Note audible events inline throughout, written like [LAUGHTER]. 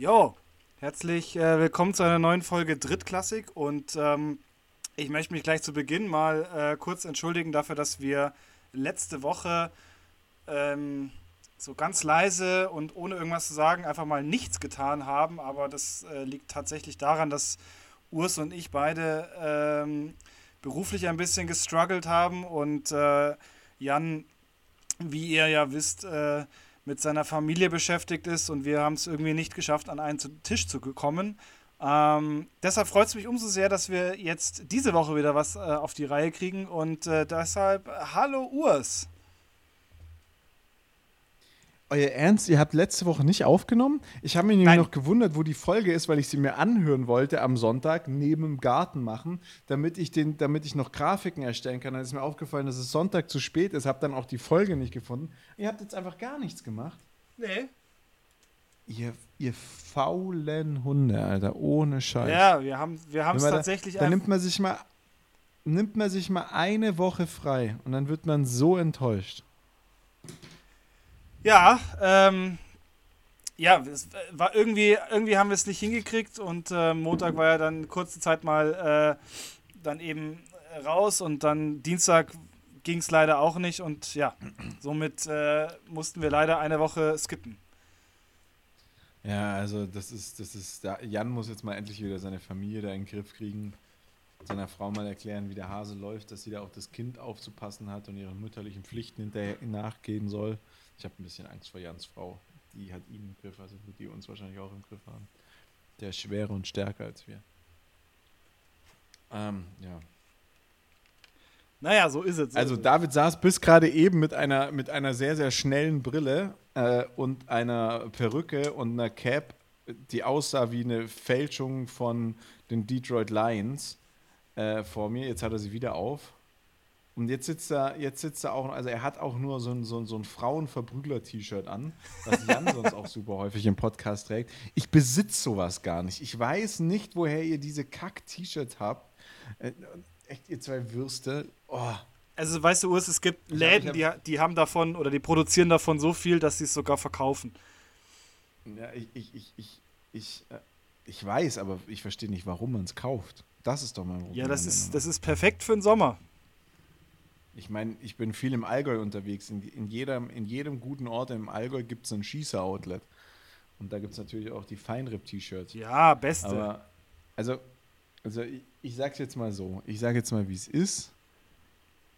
Jo, herzlich äh, willkommen zu einer neuen Folge Drittklassik und ähm, ich möchte mich gleich zu Beginn mal äh, kurz entschuldigen dafür, dass wir letzte Woche ähm, so ganz leise und ohne irgendwas zu sagen einfach mal nichts getan haben, aber das äh, liegt tatsächlich daran, dass Urs und ich beide ähm, beruflich ein bisschen gestruggelt haben und äh, Jan, wie ihr ja wisst, äh, mit seiner Familie beschäftigt ist und wir haben es irgendwie nicht geschafft, an einen Tisch zu kommen. Ähm, deshalb freut es mich umso sehr, dass wir jetzt diese Woche wieder was äh, auf die Reihe kriegen und äh, deshalb hallo Urs. Euer Ernst, ihr habt letzte Woche nicht aufgenommen? Ich habe mich nämlich noch gewundert, wo die Folge ist, weil ich sie mir anhören wollte am Sonntag neben dem Garten machen, damit ich, den, damit ich noch Grafiken erstellen kann. Dann ist mir aufgefallen, dass es Sonntag zu spät ist, habe dann auch die Folge nicht gefunden. Ihr habt jetzt einfach gar nichts gemacht. Nee. Ihr, ihr faulen Hunde, Alter, ohne Scheiß. Ja, wir haben wir es tatsächlich da, da nimmt man sich mal nimmt man sich mal eine Woche frei und dann wird man so enttäuscht. Ja, ähm, ja, es war irgendwie, irgendwie haben wir es nicht hingekriegt und äh, Montag war ja dann kurze Zeit mal äh, dann eben raus und dann Dienstag ging es leider auch nicht und ja, somit äh, mussten wir leider eine Woche skippen. Ja, also das ist, das ist, Jan muss jetzt mal endlich wieder seine Familie da in den Griff kriegen, seiner Frau mal erklären, wie der Hase läuft, dass sie da auch das Kind aufzupassen hat und ihren mütterlichen Pflichten hinterher nachgehen soll. Ich habe ein bisschen Angst vor Jans Frau. Die hat ihn im Griff, also wird die uns wahrscheinlich auch im Griff haben. Der ist schwerer und stärker als wir. Ähm, ja. Naja, so ist es. Also David saß bis gerade eben mit einer, mit einer sehr, sehr schnellen Brille äh, und einer Perücke und einer Cap, die aussah wie eine Fälschung von den Detroit Lions äh, vor mir. Jetzt hat er sie wieder auf. Und jetzt sitzt er, jetzt sitzt er auch, also er hat auch nur so ein, so ein, so ein Frauenverprügler-T-Shirt an, was Jan [LAUGHS] sonst auch super häufig im Podcast trägt. Ich besitze sowas gar nicht. Ich weiß nicht, woher ihr diese Kack-T-Shirts habt. Äh, echt, ihr zwei Würste. Oh. Also, weißt du, Urs, es gibt Läden, die, die haben davon oder die produzieren davon so viel, dass sie es sogar verkaufen. Ja, ich, ich, ich, ich, ich, äh, ich weiß, aber ich verstehe nicht, warum man es kauft. Das ist doch mein Problem. Ja, das ist, das ist perfekt für den Sommer. Ich meine, ich bin viel im Allgäu unterwegs. In, in, jedem, in jedem guten Ort im Allgäu gibt es ein Schießer-Outlet. Und da gibt es natürlich auch die Feinripp-T-Shirts. Ja, beste. Aber, also, also ich, ich sag's jetzt mal so. Ich sage jetzt mal, wie es ist.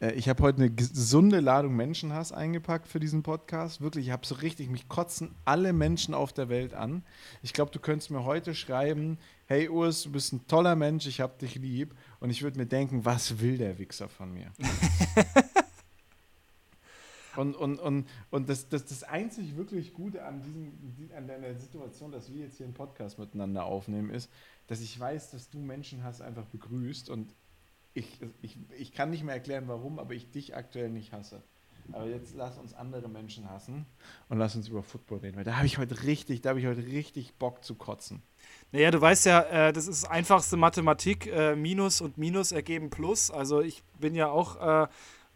Äh, ich habe heute eine gesunde Ladung Menschenhass eingepackt für diesen Podcast. Wirklich, ich habe so richtig, mich kotzen alle Menschen auf der Welt an. Ich glaube, du könntest mir heute schreiben, hey Urs, du bist ein toller Mensch, ich habe dich lieb. Und ich würde mir denken, was will der Wichser von mir? [LAUGHS] und und, und, und das, das, das einzig wirklich Gute an, diesem, an deiner Situation, dass wir jetzt hier einen Podcast miteinander aufnehmen, ist, dass ich weiß, dass du Menschen hast, einfach begrüßt. Und ich, ich, ich kann nicht mehr erklären, warum, aber ich dich aktuell nicht hasse. Aber jetzt lass uns andere Menschen hassen und lass uns über Football reden, weil da habe ich heute richtig, da habe ich heute richtig Bock zu kotzen. Naja, du weißt ja, äh, das ist einfachste Mathematik. Äh, Minus und Minus ergeben Plus. Also ich bin ja auch äh,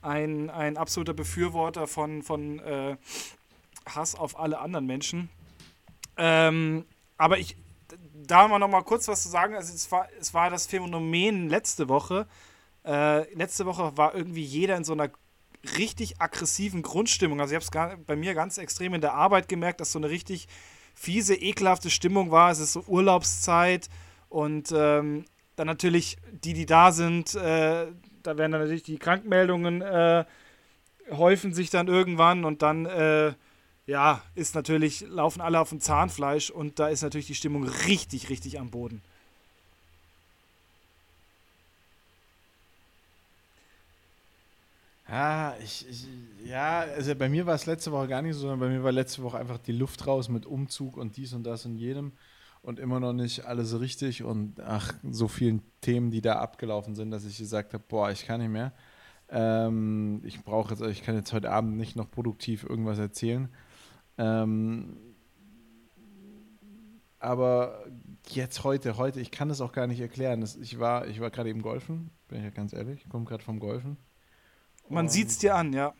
ein, ein absoluter Befürworter von, von äh, Hass auf alle anderen Menschen. Ähm, aber ich, da mal noch mal kurz was zu sagen. Also es war, es war das Phänomen letzte Woche. Äh, letzte Woche war irgendwie jeder in so einer richtig aggressiven Grundstimmung. Also ich habe es bei mir ganz extrem in der Arbeit gemerkt, dass so eine richtig fiese, ekelhafte Stimmung war. Es ist so Urlaubszeit und ähm, dann natürlich die, die da sind, äh, da werden dann natürlich die Krankmeldungen äh, häufen sich dann irgendwann und dann äh, ja, ist natürlich, laufen alle auf dem Zahnfleisch und da ist natürlich die Stimmung richtig, richtig am Boden. Ja, ich, ich, ja, also bei mir war es letzte Woche gar nicht so, sondern bei mir war letzte Woche einfach die Luft raus mit Umzug und dies und das und jedem und immer noch nicht alles richtig und ach, so vielen Themen, die da abgelaufen sind, dass ich gesagt habe, boah, ich kann nicht mehr. Ähm, ich brauche jetzt, ich kann jetzt heute Abend nicht noch produktiv irgendwas erzählen. Ähm, aber jetzt heute, heute, ich kann es auch gar nicht erklären. Das, ich war, ich war gerade eben golfen, bin ich ja ganz ehrlich, ich komme gerade vom Golfen. Man sieht es dir an, ja.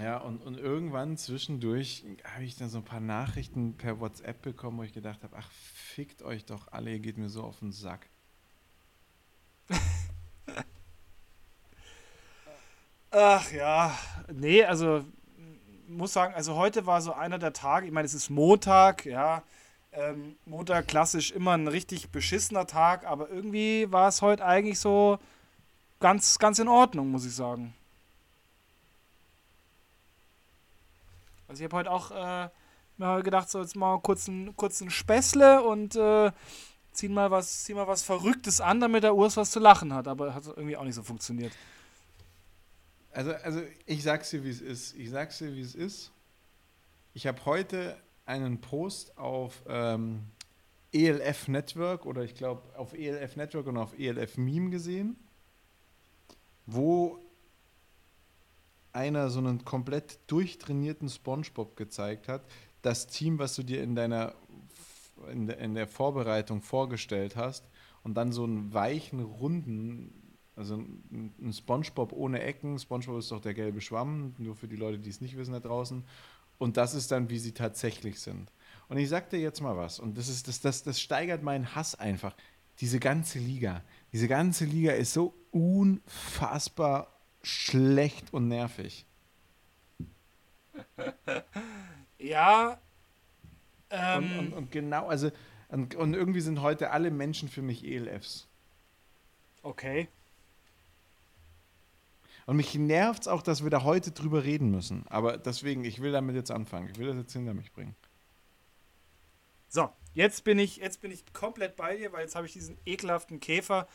Ja, und, und irgendwann zwischendurch habe ich dann so ein paar Nachrichten per WhatsApp bekommen, wo ich gedacht habe, ach, fickt euch doch alle, ihr geht mir so auf den Sack. [LAUGHS] Ach ja, nee, also muss sagen, also heute war so einer der Tage, ich meine, es ist Montag, ja, ähm, Montag klassisch immer ein richtig beschissener Tag, aber irgendwie war es heute eigentlich so ganz, ganz in Ordnung, muss ich sagen. Also ich habe heute auch äh, mir gedacht, so jetzt mal kurz ein, kurz ein Späßle und äh, zieh mal was, zieh mal was Verrücktes an, damit der Urs was zu lachen hat, aber hat irgendwie auch nicht so funktioniert. Also, also ich sag's dir, wie es ist. Ich sag's dir, wie es ist. Ich habe heute einen Post auf ähm, ELF Network oder ich glaube auf ELF Network und auf ELF Meme gesehen, wo einer so einen komplett durchtrainierten SpongeBob gezeigt hat. Das Team, was du dir in deiner in der, in der Vorbereitung vorgestellt hast und dann so einen weichen, runden, also ein, ein SpongeBob ohne Ecken. SpongeBob ist doch der gelbe Schwamm, nur für die Leute, die es nicht wissen da draußen. Und das ist dann, wie sie tatsächlich sind. Und ich sag dir jetzt mal was, und das, ist, das, das, das steigert meinen Hass einfach. Diese ganze Liga, diese ganze Liga ist so unfassbar schlecht und nervig. [LAUGHS] Ja. Ähm, und, und, und, genau, also, und, und irgendwie sind heute alle Menschen für mich ELFs. Okay. Und mich nervt es auch, dass wir da heute drüber reden müssen. Aber deswegen, ich will damit jetzt anfangen. Ich will das jetzt hinter mich bringen. So, jetzt bin ich, jetzt bin ich komplett bei dir, weil jetzt habe ich diesen ekelhaften Käfer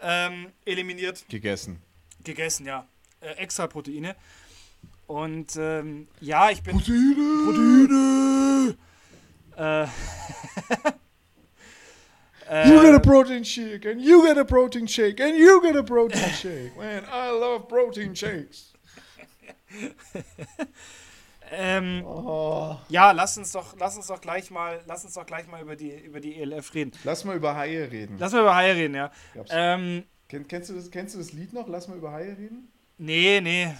ähm, eliminiert. Gegessen. Gegessen, ja. Äh, extra Proteine. Und ähm, ja, ich bin. Proteine! Proteine! Äh, [LAUGHS] You get a protein shake, and you get a protein shake, and you get a protein [LAUGHS] shake. Man, I love protein shakes. [LAUGHS] ähm, oh. Ja, lass uns doch, lass uns doch gleich mal, lass uns doch gleich mal über die, über die ELF reden. Lass mal über Haie reden. Lass mal über Haie reden, ja. Ähm, Ken, kennst, du das, kennst du das Lied noch? Lass mal über Haie reden? Nee, nee.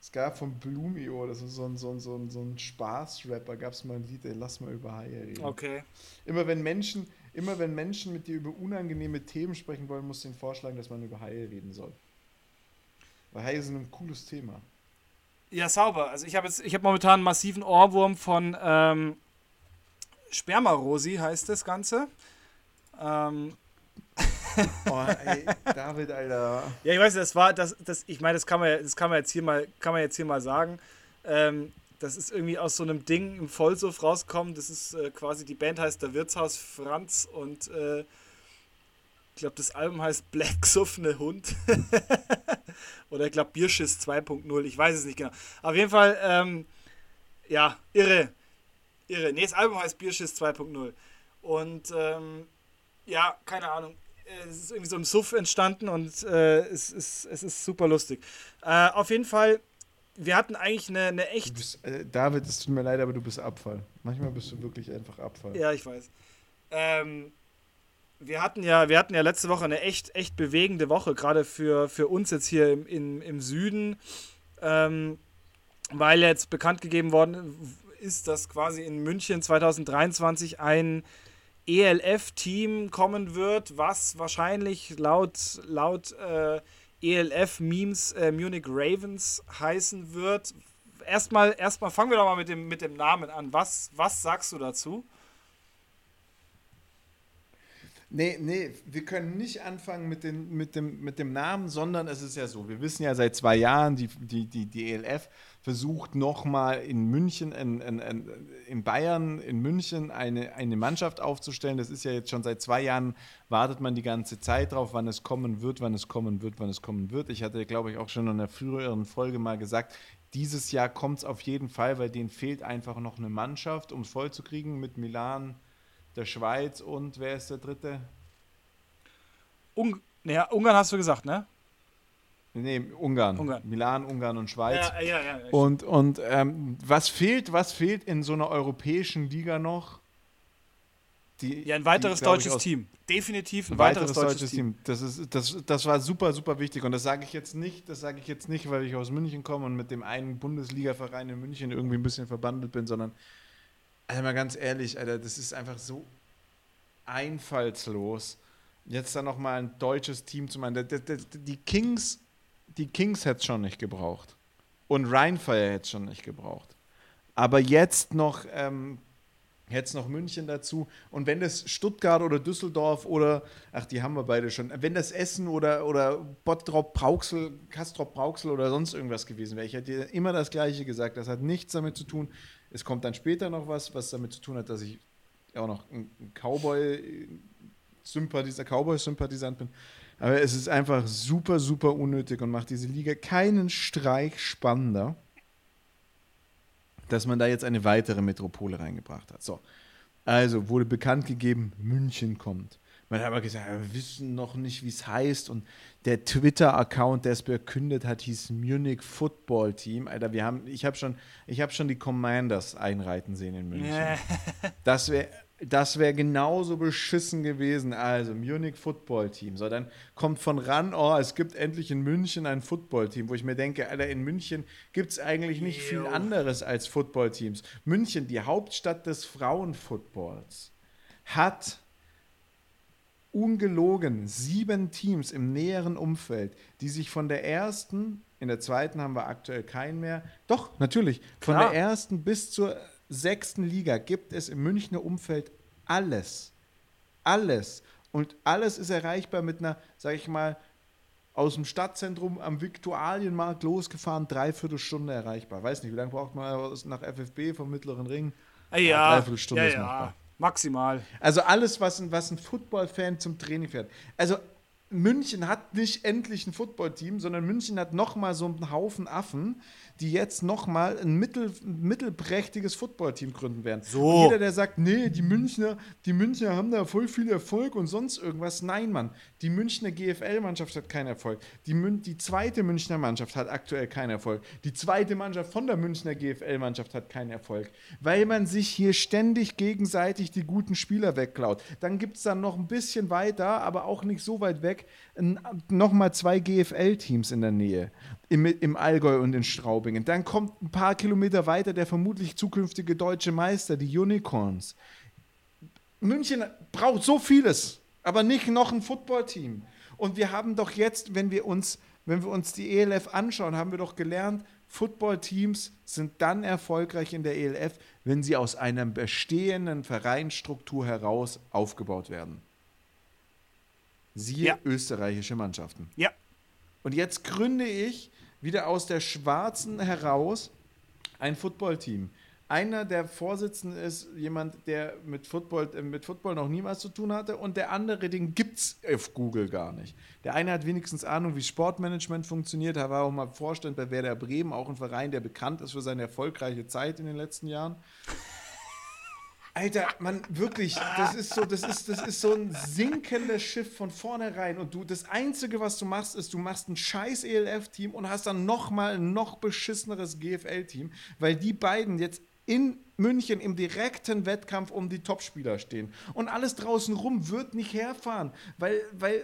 Es gab von Blumio, das ist so ein, so ein, so ein, so ein Spaßrapper, gab es mal ein Lied, ey, lass mal über Haie reden. Okay. Immer wenn Menschen, immer wenn Menschen mit dir über unangenehme Themen sprechen wollen, musst du ihnen vorschlagen, dass man über Haie reden soll. Weil Haie sind ein cooles Thema. Ja, sauber. Also ich habe jetzt, ich habe momentan einen massiven Ohrwurm von ähm, Spermarosi heißt das Ganze. Ähm, [LAUGHS] oh, ey, David, Alter. Ja, ich weiß, das war, das, das, ich meine, das kann man, das kann man jetzt hier mal, kann man jetzt hier mal sagen. Ähm, das ist irgendwie aus so einem Ding im Vollsuff rausgekommen. Das ist äh, quasi, die Band heißt der Wirtshaus Franz und äh, ich glaube, das Album heißt Black Suffne Hund. [LAUGHS] Oder ich glaube Bierschiss 2.0, ich weiß es nicht genau. Auf jeden Fall, ähm, ja, irre. Irre. Nee, das Album heißt Bierschiss 2.0. Und ähm, ja, keine Ahnung. Es ist irgendwie so im Suff entstanden und äh, es, ist, es ist super lustig. Äh, auf jeden Fall wir hatten eigentlich eine, eine echt. Bist, äh, David, es tut mir leid, aber du bist Abfall. Manchmal bist du wirklich einfach Abfall. Ja, ich weiß. Ähm, wir hatten ja, wir hatten ja letzte Woche eine echt, echt bewegende Woche, gerade für, für uns jetzt hier im, im, im Süden, ähm, weil jetzt bekannt gegeben worden ist, dass quasi in München 2023 ein ELF-Team kommen wird, was wahrscheinlich laut, laut äh, ELF-Memes äh, Munich Ravens heißen wird. Erstmal, erstmal fangen wir doch mal mit dem, mit dem Namen an. Was, was sagst du dazu? Nee, nee, wir können nicht anfangen mit, den, mit, dem, mit dem Namen, sondern es ist ja so, wir wissen ja seit zwei Jahren, die, die, die, die ELF versucht nochmal in München, in, in, in, Bayern, in München eine, eine Mannschaft aufzustellen. Das ist ja jetzt schon seit zwei Jahren, wartet man die ganze Zeit drauf, wann es kommen wird, wann es kommen wird, wann es kommen wird. Ich hatte, glaube ich, auch schon in einer früheren Folge mal gesagt, dieses Jahr kommt es auf jeden Fall, weil denen fehlt einfach noch eine Mannschaft, um es vollzukriegen mit Milan, der Schweiz und wer ist der dritte? Un naja, Ungarn hast du gesagt, ne? Nee, Ungarn. Ungarn. Milan, Ungarn und Schweiz. Ja, ja, ja, und und ähm, was fehlt, was fehlt in so einer europäischen Liga noch? die, ja, ein weiteres die, deutsches aus- Team. Definitiv ein, Ein weiteres, deutsches, Team. Das, ist, das, das war super, super wichtig. Und das sage ich jetzt nicht, das sage ich jetzt nicht, weil ich aus München komme und mit dem einen Bundesliga-Verein in München irgendwie ein bisschen verbandelt bin, sondern also mal ganz ehrlich, Alter, das ist einfach so einfallslos. Jetzt dann nochmal ein deutsches Team zu die, die Kings, die Kings hätte es schon nicht gebraucht. Und Rheinfire hätte es schon nicht gebraucht. Aber jetzt noch, ähm, jetzt noch München dazu. Und wenn das Stuttgart oder Düsseldorf oder, ach, die haben wir beide schon, wenn das Essen oder, oder Bottrop, Brauxel, Kastrop, Brauxel oder sonst irgendwas gewesen wäre, ich hätte immer das Gleiche gesagt. Das hat nichts damit zu tun. Es kommt dann später noch was, was damit zu tun hat, dass ich auch noch ein ein Cowboy, Sympathisant, Cowboy-Sympathisant bin. Aber es ist einfach super, super unnötig und macht diese Liga keinen Streich spannender, dass man da jetzt eine weitere Metropole reingebracht hat. So. Also wurde bekannt gegeben, München kommt. Man hat aber gesagt, wir wissen noch nicht, wie es heißt. Und der Twitter-Account, der es verkündet hat, hieß Munich Football Team. Alter, wir haben, ich habe schon, ich habe schon die Commanders einreiten sehen in München. [LAUGHS] Das wäre das wär genauso beschissen gewesen. Also, Munich Football Team. So, dann kommt von ran, oh, es gibt endlich in München ein Football Team, wo ich mir denke, Alter, in München gibt es eigentlich nicht viel Jo. anderes als Football Teams. München, die Hauptstadt des Frauenfootballs, hat ungelogen sieben Teams im näheren Umfeld, die sich von der ersten, in der zweiten haben wir aktuell keinen mehr, doch, natürlich, von Klar. der ersten bis zur sechsten Liga gibt es im Münchner Umfeld alles. Alles. Und alles ist erreichbar mit einer, sag ich mal, aus dem Stadtzentrum am Viktualienmarkt losgefahren, dreiviertel Stunde erreichbar. Weiß nicht, wie lange braucht man nach FFB vom Mittleren Ring? Ah, Ja, ja, ist ja, machbar. maximal. Also alles, was ein, was ein Football-Fan zum Training fährt. Also München hat nicht endlich ein Football-Team, sondern München hat nochmal so einen Haufen Affen, die jetzt nochmal ein, mittel, ein mittelprächtiges Football-Team gründen werden. So. Und jeder, der sagt, nee, die Münchner, die Münchner haben da voll viel Erfolg und sonst irgendwas. Nein, Mann, die Münchner GFL-Mannschaft hat keinen Erfolg. Die, Mün die zweite Münchner Mannschaft hat aktuell keinen Erfolg. Die zweite Mannschaft von der Münchner GFL-Mannschaft hat keinen Erfolg. Weil man sich hier ständig gegenseitig die guten Spieler wegklaut. Dann gibt es dann noch ein bisschen weiter, aber auch nicht so weit weg, nochmal zwei GFL-Teams in der Nähe. Im, Im Allgäu und in Straubingen. Dann kommt ein paar Kilometer weiter der vermutlich zukünftige deutsche Meister, die Unicorns. München braucht so vieles, aber nicht noch ein Footballteam. Und wir haben doch jetzt, wenn wir uns, wenn wir uns die ELF anschauen, haben wir doch gelernt, Footballteams sind dann erfolgreich in der ELF, wenn sie aus einer bestehenden Vereinsstruktur heraus aufgebaut werden. Siehe Ja. österreichische Mannschaften. Ja, Und jetzt gründe ich wieder aus der Schwarzen heraus ein Footballteam. Einer der Vorsitzenden ist jemand, der mit Football, äh, mit Football noch nie was zu tun hatte und der andere, den gibt es auf Google gar nicht. Der eine hat wenigstens Ahnung, wie Sportmanagement funktioniert. Er war auch mal Vorstand bei Werder Bremen, auch ein Verein, der bekannt ist für seine erfolgreiche Zeit in den letzten Jahren. Alter, man, wirklich, das ist so, das ist, das ist so ein sinkendes Schiff von vornherein. Und du, das Einzige, was du machst, ist, du machst ein scheiß ELF-Team und hast dann nochmal ein noch beschisseneres GFL-Team, weil die beiden jetzt in München im direkten Wettkampf um die Topspieler stehen. Und alles draußen rum wird nicht herfahren, weil, weil,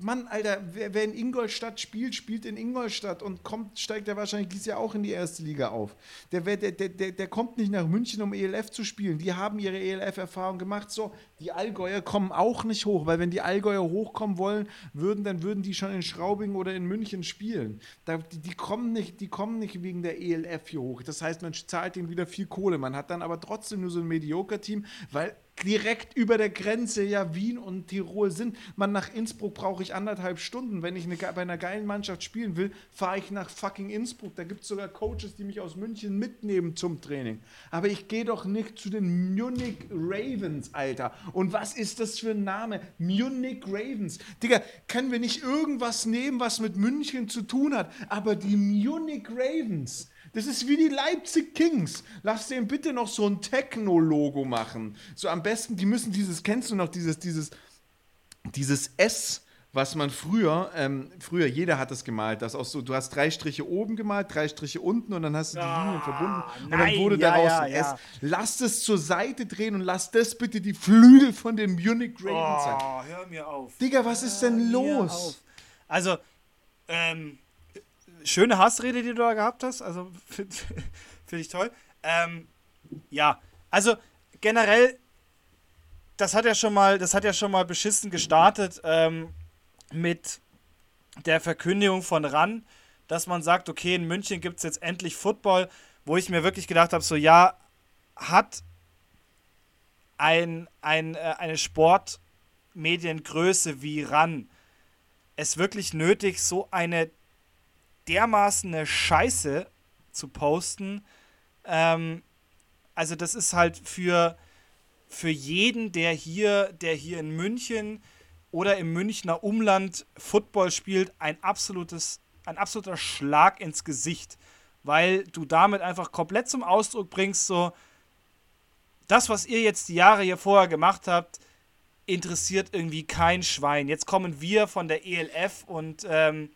Mann, Alter, wer, wer in Ingolstadt spielt, spielt in Ingolstadt und kommt, steigt ja wahrscheinlich dieses Jahr auch in die erste Liga auf. Der, der, der, der, der kommt nicht nach München, um ELF zu spielen. Die haben ihre ELF-Erfahrung gemacht. So, die Allgäuer kommen auch nicht hoch, weil wenn die Allgäuer hochkommen wollen würden, dann würden die schon in Schraubing oder in München spielen. Da, die, die, kommen nicht, die kommen nicht wegen der ELF hier hoch. Das heißt, man zahlt ihnen wieder viel Kohle. Man hat dann aber trotzdem nur so ein Mediocre-Team, weil direkt über der Grenze ja Wien und Tirol sind. Man nach Innsbruck brauche ich anderthalb Stunden. Wenn ich eine, bei einer geilen Mannschaft spielen will, fahre ich nach fucking Innsbruck. Da gibt es sogar Coaches, die mich aus München mitnehmen zum Training. Aber ich gehe doch nicht zu den Munich Ravens, Alter. Und was ist das für ein Name? Munich Ravens. Digga, können wir nicht irgendwas nehmen, was mit München zu tun hat? Aber die Munich Ravens. Das ist wie die Leipzig Kings. Lass denen bitte noch so ein Techno-Logo machen. So am besten, die müssen dieses, kennst du noch, dieses, dieses, dieses S, was man früher, ähm, früher jeder hat das gemalt, das auch so, du hast drei Striche oben gemalt, drei Striche unten und dann hast du die Ah, Linien verbunden und nein, dann wurde ja, daraus ja, ein S. ja. Lass das zur Seite drehen und lass das bitte die Flügel von den Munich Ravens sein. Oh, hör mir auf. Digga, was ist denn Hör los? auf. Also, ähm, schöne Hassrede, die du da gehabt hast. Also, [LAUGHS] finde find ich toll. Ähm, ja, also generell, das hat ja schon mal, das hat ja schon mal beschissen gestartet ähm, mit der Verkündigung von RAN, dass man sagt, okay, in München gibt es jetzt endlich Football, wo ich mir wirklich gedacht habe, so ja, hat ein, ein, äh, eine Sportmediengröße wie RAN es wirklich nötig, so eine dermaßen eine Scheiße zu posten. Ähm, also das ist halt für, für jeden, der hier, der hier in München oder im Münchner Umland Football spielt, ein absolutes, ein absoluter Schlag ins Gesicht. Weil du damit einfach komplett zum Ausdruck bringst, so, das, was ihr jetzt die Jahre hier vorher gemacht habt, interessiert irgendwie kein Schwein. Jetzt kommen wir von der ELF und ähm,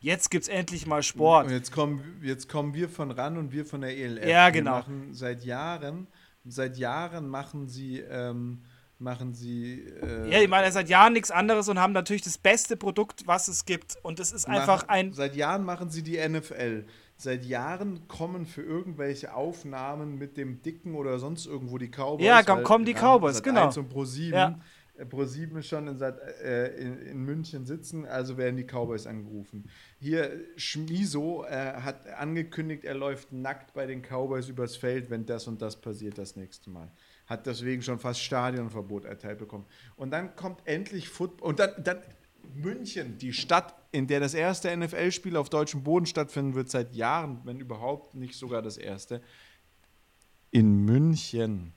jetzt gibt es endlich mal Sport. Und jetzt kommen, jetzt kommen wir von RAN und wir von der ELF. Ja, genau. Wir machen seit Jahren, seit Jahren machen sie, ähm, machen sie. Äh, Ja, ich meine, seit Jahren nichts anderes und haben natürlich das beste Produkt, was es gibt. Und es ist einfach machen, ein. Seit Jahren machen sie die NFL. Seit Jahren kommen für irgendwelche Aufnahmen mit dem Dicken oder sonst irgendwo die Cowboys. Ja, kommen die Cowboys, genau. 1 und Pro 7. Ja. Pro 7 ist schon in, äh, in, in München sitzen, also werden die Cowboys angerufen. Hier, Schmiso äh, hat angekündigt, er läuft nackt bei den Cowboys übers Feld, wenn das und das passiert das nächste Mal. Hat deswegen schon fast Stadionverbot erteilt bekommen. Und dann kommt endlich Football. Und dann, dann München, die Stadt, in der das erste NFL-Spiel auf deutschem Boden stattfinden wird, seit Jahren, wenn überhaupt nicht sogar das erste. In München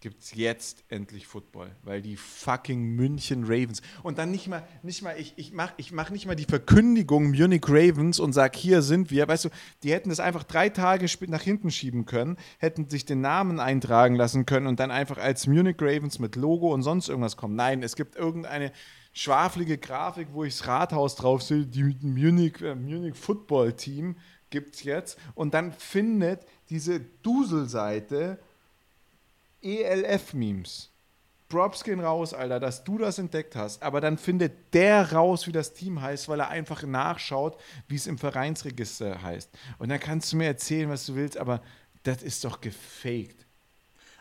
gibt es jetzt endlich Football, weil die fucking München Ravens. Und dann nicht mal, nicht mal, ich, ich mache ich mach nicht mal die Verkündigung Munich Ravens und sag, hier sind wir, weißt du, die hätten das einfach drei Tage nach hinten schieben können, hätten sich den Namen eintragen lassen können und dann einfach als Munich Ravens mit Logo und sonst irgendwas kommen. Nein, es gibt irgendeine schwaflige Grafik, wo ich das Rathaus drauf sehe, die Munich, äh, Munich Football Team gibt es jetzt. Und dann findet diese Duselseite ELF-Memes. Props gehen raus, Alter, dass du das entdeckt hast. Aber dann findet der raus, wie das Team heißt, weil er einfach nachschaut, wie es im Vereinsregister heißt. Und dann kannst du mir erzählen, was du willst, aber das ist doch gefaked.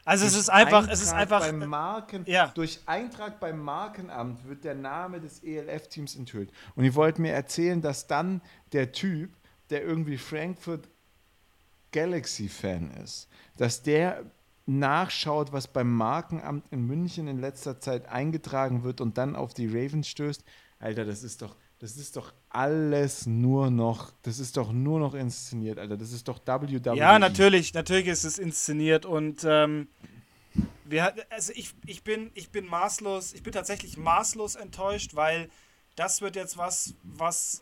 Also es Durch ist einfach, es ist Eintrag einfach. Beim Marken, ja. Durch Eintrag beim Markenamt wird der Name des ELF-Teams enthüllt. Und ihr wollt mir erzählen, dass dann der Typ, der irgendwie Frankfurt Galaxy-Fan ist, dass der nachschaut, was beim Markenamt in München in letzter Zeit eingetragen wird und dann auf die Ravens stößt. Alter, das ist doch, das ist doch alles nur noch, das ist doch nur noch inszeniert, Alter. Das ist doch WWE. Ja, natürlich, natürlich ist es inszeniert und ähm, wir, also ich, ich, bin, ich bin maßlos, ich bin tatsächlich maßlos enttäuscht, weil das wird jetzt was, was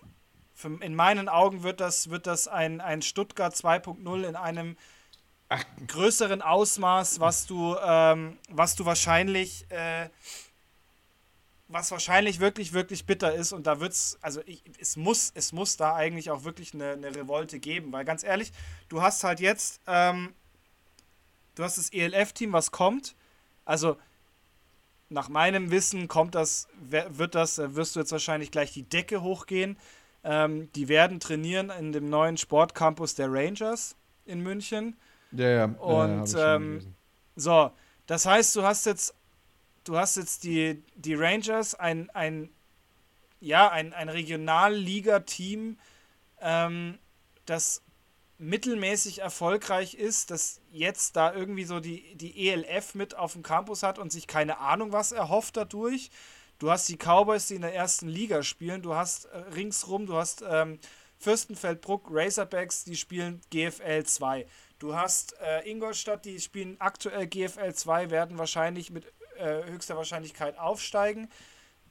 für, in meinen Augen wird das, wird das ein, ein Stuttgart 2.0 in einem Ach. größeren Ausmaß, was du, ähm, was du wahrscheinlich, äh, was wahrscheinlich wirklich, wirklich bitter ist. Und da wird's, also ich, es muss, es muss da eigentlich auch wirklich eine, eine Revolte geben, weil ganz ehrlich, du hast halt jetzt, ähm, du hast das ELF-Team, was kommt. Also nach meinem Wissen kommt das, wird das, wirst du jetzt wahrscheinlich gleich die Decke hochgehen. Ähm, die werden trainieren in dem neuen Sportcampus der Rangers in München. Ja, ja. Und, schon ähm. So, das heißt, du hast jetzt, du hast jetzt die, die Rangers, ein, ein, ja, ein, ein Regionalliga-Team, ähm, das mittelmäßig erfolgreich ist, das jetzt da irgendwie so die, die ELF mit auf dem Campus hat und sich keine Ahnung was erhofft dadurch. Du hast die Cowboys, die in der ersten Liga spielen. Du hast äh, ringsrum, du hast ähm, Fürstenfeldbruck, Razorbacks, die spielen GFL 2. Du hast äh, Ingolstadt, die spielen aktuell GFL 2, werden wahrscheinlich mit äh, höchster Wahrscheinlichkeit aufsteigen.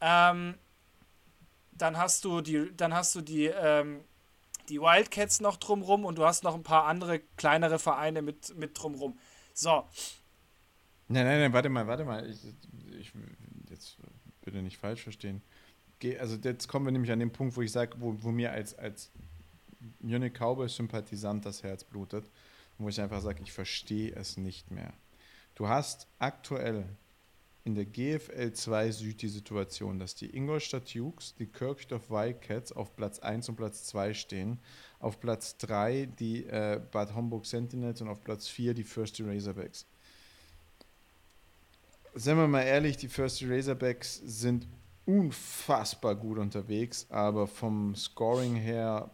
Ähm, dann hast du die, dann hast du die, ähm, die Wildcats noch drumrum und du hast noch ein paar andere kleinere Vereine mit, mit drumrum. So, Nein, nein, nein, warte mal, warte mal. Ich, ich, jetzt bitte nicht falsch verstehen. also jetzt kommen wir nämlich an den Punkt, wo ich sage, wo, wo mir als, als Munich Cowboys-Sympathisant das Herz blutet, wo ich einfach sage, ich verstehe es nicht mehr. Du hast aktuell in der GFL 2 Süd die Situation, dass die Ingolstadt Dukes, die Kirchdorf Wildcats auf Platz 1 und Platz 2 stehen, auf Platz 3 die äh, Bad Homburg Sentinels und auf Platz 4 die First Razorbacks. Seien wir mal ehrlich, die First Razorbacks sind unfassbar gut unterwegs, aber vom Scoring her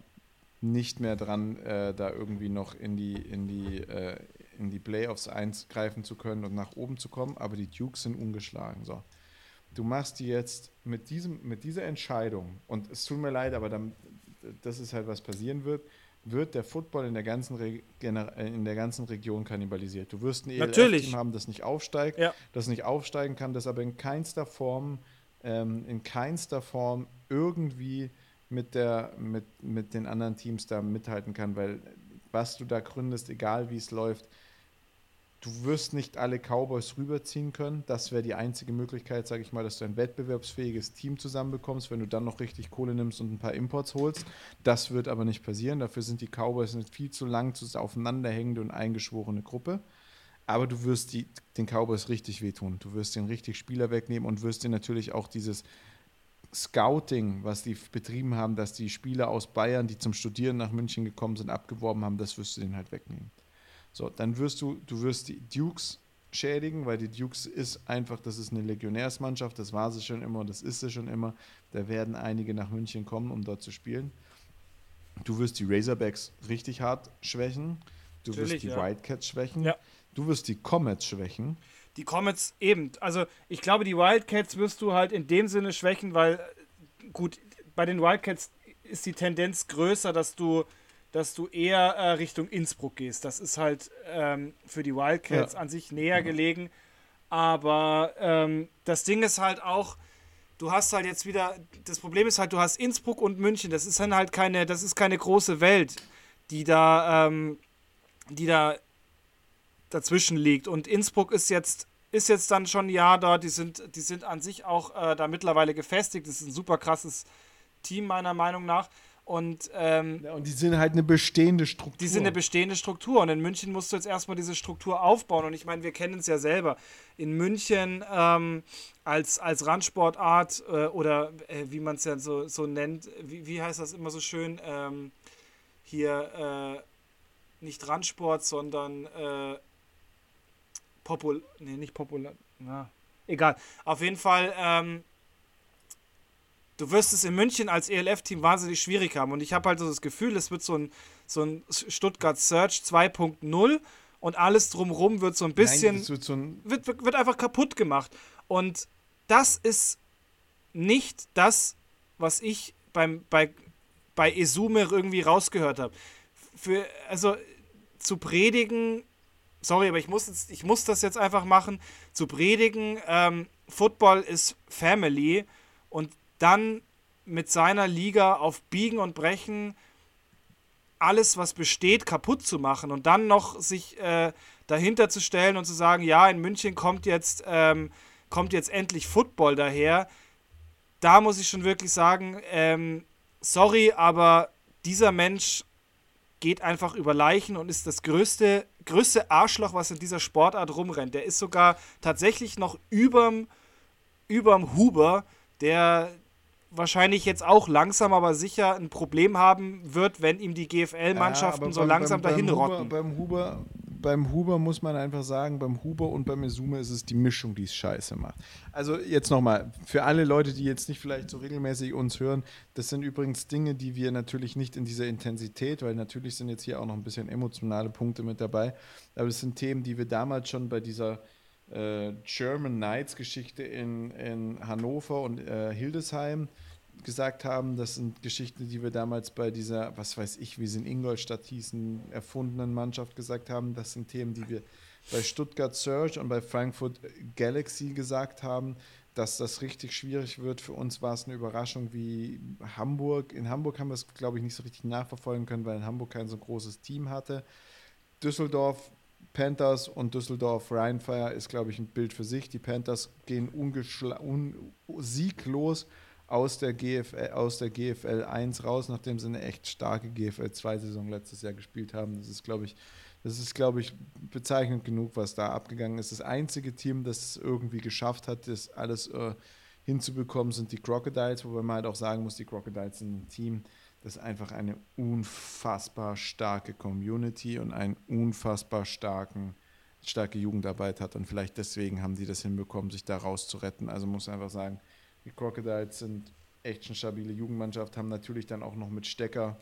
nicht mehr dran, äh, da irgendwie noch in die, in die, äh, in die Playoffs eingreifen zu können und nach oben zu kommen, aber die Dukes sind ungeschlagen. So. Du machst die jetzt mit, diesem, mit dieser Entscheidung, und es tut mir leid, aber dann, das ist halt, was passieren wird, wird der Football in der ganzen, Re in der ganzen Region kannibalisiert. Du wirst ein ELF-Team haben, das nicht aufsteigt, ja. das nicht aufsteigen kann, das aber in keinster Form, ähm, in keinster Form irgendwie mit, der, mit, mit den anderen Teams da mithalten kann, weil was du da gründest, egal wie es läuft, du wirst nicht alle Cowboys rüberziehen können. Das wäre die einzige Möglichkeit, sage ich mal, dass du ein wettbewerbsfähiges Team zusammenbekommst, wenn du dann noch richtig Kohle nimmst und ein paar Imports holst. Das wird aber nicht passieren. Dafür sind die Cowboys eine viel zu lang zu aufeinanderhängende und eingeschworene Gruppe. Aber du wirst die, den Cowboys richtig wehtun. Du wirst den richtig Spieler wegnehmen und wirst dir natürlich auch dieses Scouting, was die betrieben haben, dass die Spieler aus Bayern, die zum Studieren nach München gekommen sind, abgeworben haben, das wirst du denen halt wegnehmen. So, dann wirst du, du wirst die Dukes schädigen, weil die Dukes ist einfach, das ist eine Legionärsmannschaft, das war sie schon immer und das ist sie schon immer. Da werden einige nach München kommen, um dort zu spielen. Du wirst die Razorbacks richtig hart schwächen. Du Natürlich, wirst die ja. Wildcats schwächen. Ja. Du wirst die Comets schwächen die Comets eben. Also ich glaube, die Wildcats wirst du halt in dem Sinne schwächen, weil gut, bei den Wildcats ist die Tendenz größer, dass du, dass du eher äh, Richtung Innsbruck gehst. Das ist halt ähm, für die Wildcats ja. an sich näher gelegen. Aber ähm, das Ding ist halt auch, du hast halt jetzt wieder, das Problem ist halt, du hast Innsbruck und München. Das ist dann halt keine, das ist keine große Welt, die da, ähm, die da dazwischen liegt. Und Innsbruck ist jetzt, ist jetzt dann schon ein Jahr da. Die sind, die sind an sich auch äh, da mittlerweile gefestigt. Das ist ein super krasses Team, meiner Meinung nach. Und, ähm, ja, und die sind halt eine bestehende Struktur. Die sind eine bestehende Struktur. Und in München musst du jetzt erstmal diese Struktur aufbauen. Und ich meine, wir kennen es ja selber. In München ähm, als, als Randsportart äh, oder äh, wie man es ja so, so nennt, wie, wie heißt das immer so schön? Ähm, hier äh, nicht Randsport, sondern äh, popul... Nee, nicht populär... Na, egal. Auf jeden Fall, ähm, du wirst es in München als ELF-Team wahnsinnig schwierig haben. Und ich habe halt so das Gefühl, es wird so ein, so ein Stuttgart Search 2.0 und alles drumrum wird so ein bisschen. Nein, wird, so ein wird, wird, wird, einfach kaputt gemacht. Und das ist nicht das, was ich beim, bei, bei Esume irgendwie rausgehört habe. Für, also zu predigen, sorry, aber ich muss, jetzt, ich muss das jetzt einfach machen, zu predigen, ähm, Football ist Family und dann mit seiner Liga auf Biegen und Brechen alles, was besteht, kaputt zu machen und dann noch sich äh, dahinter zu stellen und zu sagen, ja, in München kommt jetzt, ähm, kommt jetzt endlich Football daher. Da muss ich schon wirklich sagen, ähm, sorry, aber dieser Mensch geht einfach über Leichen und ist das größte, größte Arschloch, was in dieser Sportart rumrennt. Der ist sogar tatsächlich noch überm, überm Huber, der wahrscheinlich jetzt auch langsam, aber sicher ein Problem haben wird, wenn ihm die GFL-Mannschaften ja, so langsam beim, dahin rotten. Beim Huber, beim Huber muss man einfach sagen, beim Huber und beim Mesume ist es die Mischung, die es scheiße macht. Also jetzt nochmal, für alle Leute, die jetzt nicht vielleicht so regelmäßig uns hören, das sind übrigens Dinge, die wir natürlich nicht in dieser Intensität, weil natürlich sind jetzt hier auch noch ein bisschen emotionale Punkte mit dabei, aber das sind Themen, die wir damals schon bei dieser äh, German Knights Geschichte in, in Hannover und äh, Hildesheim gesagt haben, das sind Geschichten, die wir damals bei dieser, was weiß ich, wie sie in Ingolstadt hießen, erfundenen Mannschaft gesagt haben. Das sind Themen, die wir bei Stuttgart Surge und bei Frankfurt Galaxy gesagt haben, dass das richtig schwierig wird. Für uns war es eine Überraschung wie Hamburg. In Hamburg haben wir es, glaube ich, nicht so richtig nachverfolgen können, weil in Hamburg kein so großes Team hatte. Düsseldorf Panthers und Düsseldorf Rheinfire ist, glaube ich, ein Bild für sich. Die Panthers gehen un sieglos aus der GFL, aus der GFL 1 raus, nachdem sie eine echt starke GFL 2 Saison letztes Jahr gespielt haben. Das ist, glaube ich, das ist, glaube ich, bezeichnend genug, was da abgegangen ist. Das einzige Team, das es irgendwie geschafft hat, das alles äh, hinzubekommen, sind die Crocodiles, wobei man halt auch sagen muss, die Crocodiles sind ein Team, das einfach eine unfassbar starke Community und einen unfassbar starken, starke Jugendarbeit hat. Und vielleicht deswegen haben die das hinbekommen, sich da rauszuretten. Also muss einfach sagen, die Crocodiles sind echt eine stabile Jugendmannschaft, haben natürlich dann auch noch mit Stecker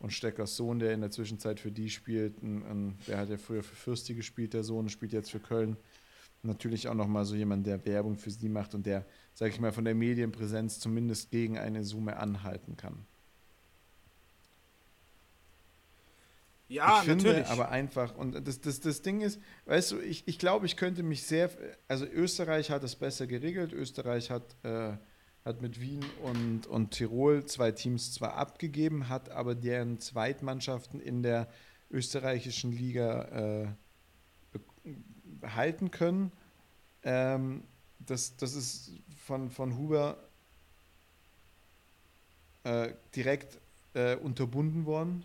und Steckers Sohn, der in der Zwischenzeit für die spielt. Ein, der hat ja früher für Fürsti gespielt, der Sohn, spielt jetzt für Köln. Natürlich auch nochmal so jemand, der Werbung für sie macht und der, sag ich mal, von der Medienpräsenz zumindest gegen eine Summe anhalten kann. Ja, ich finde natürlich. aber einfach, und das, das, das Ding ist, weißt du, ich, ich glaube, ich könnte mich sehr, also Österreich hat es besser geregelt, Österreich hat, äh, hat mit Wien und, und Tirol zwei Teams zwar abgegeben, hat aber deren Zweitmannschaften in der österreichischen Liga äh, halten können. Ähm, das, das ist von, von Huber äh, direkt äh, unterbunden worden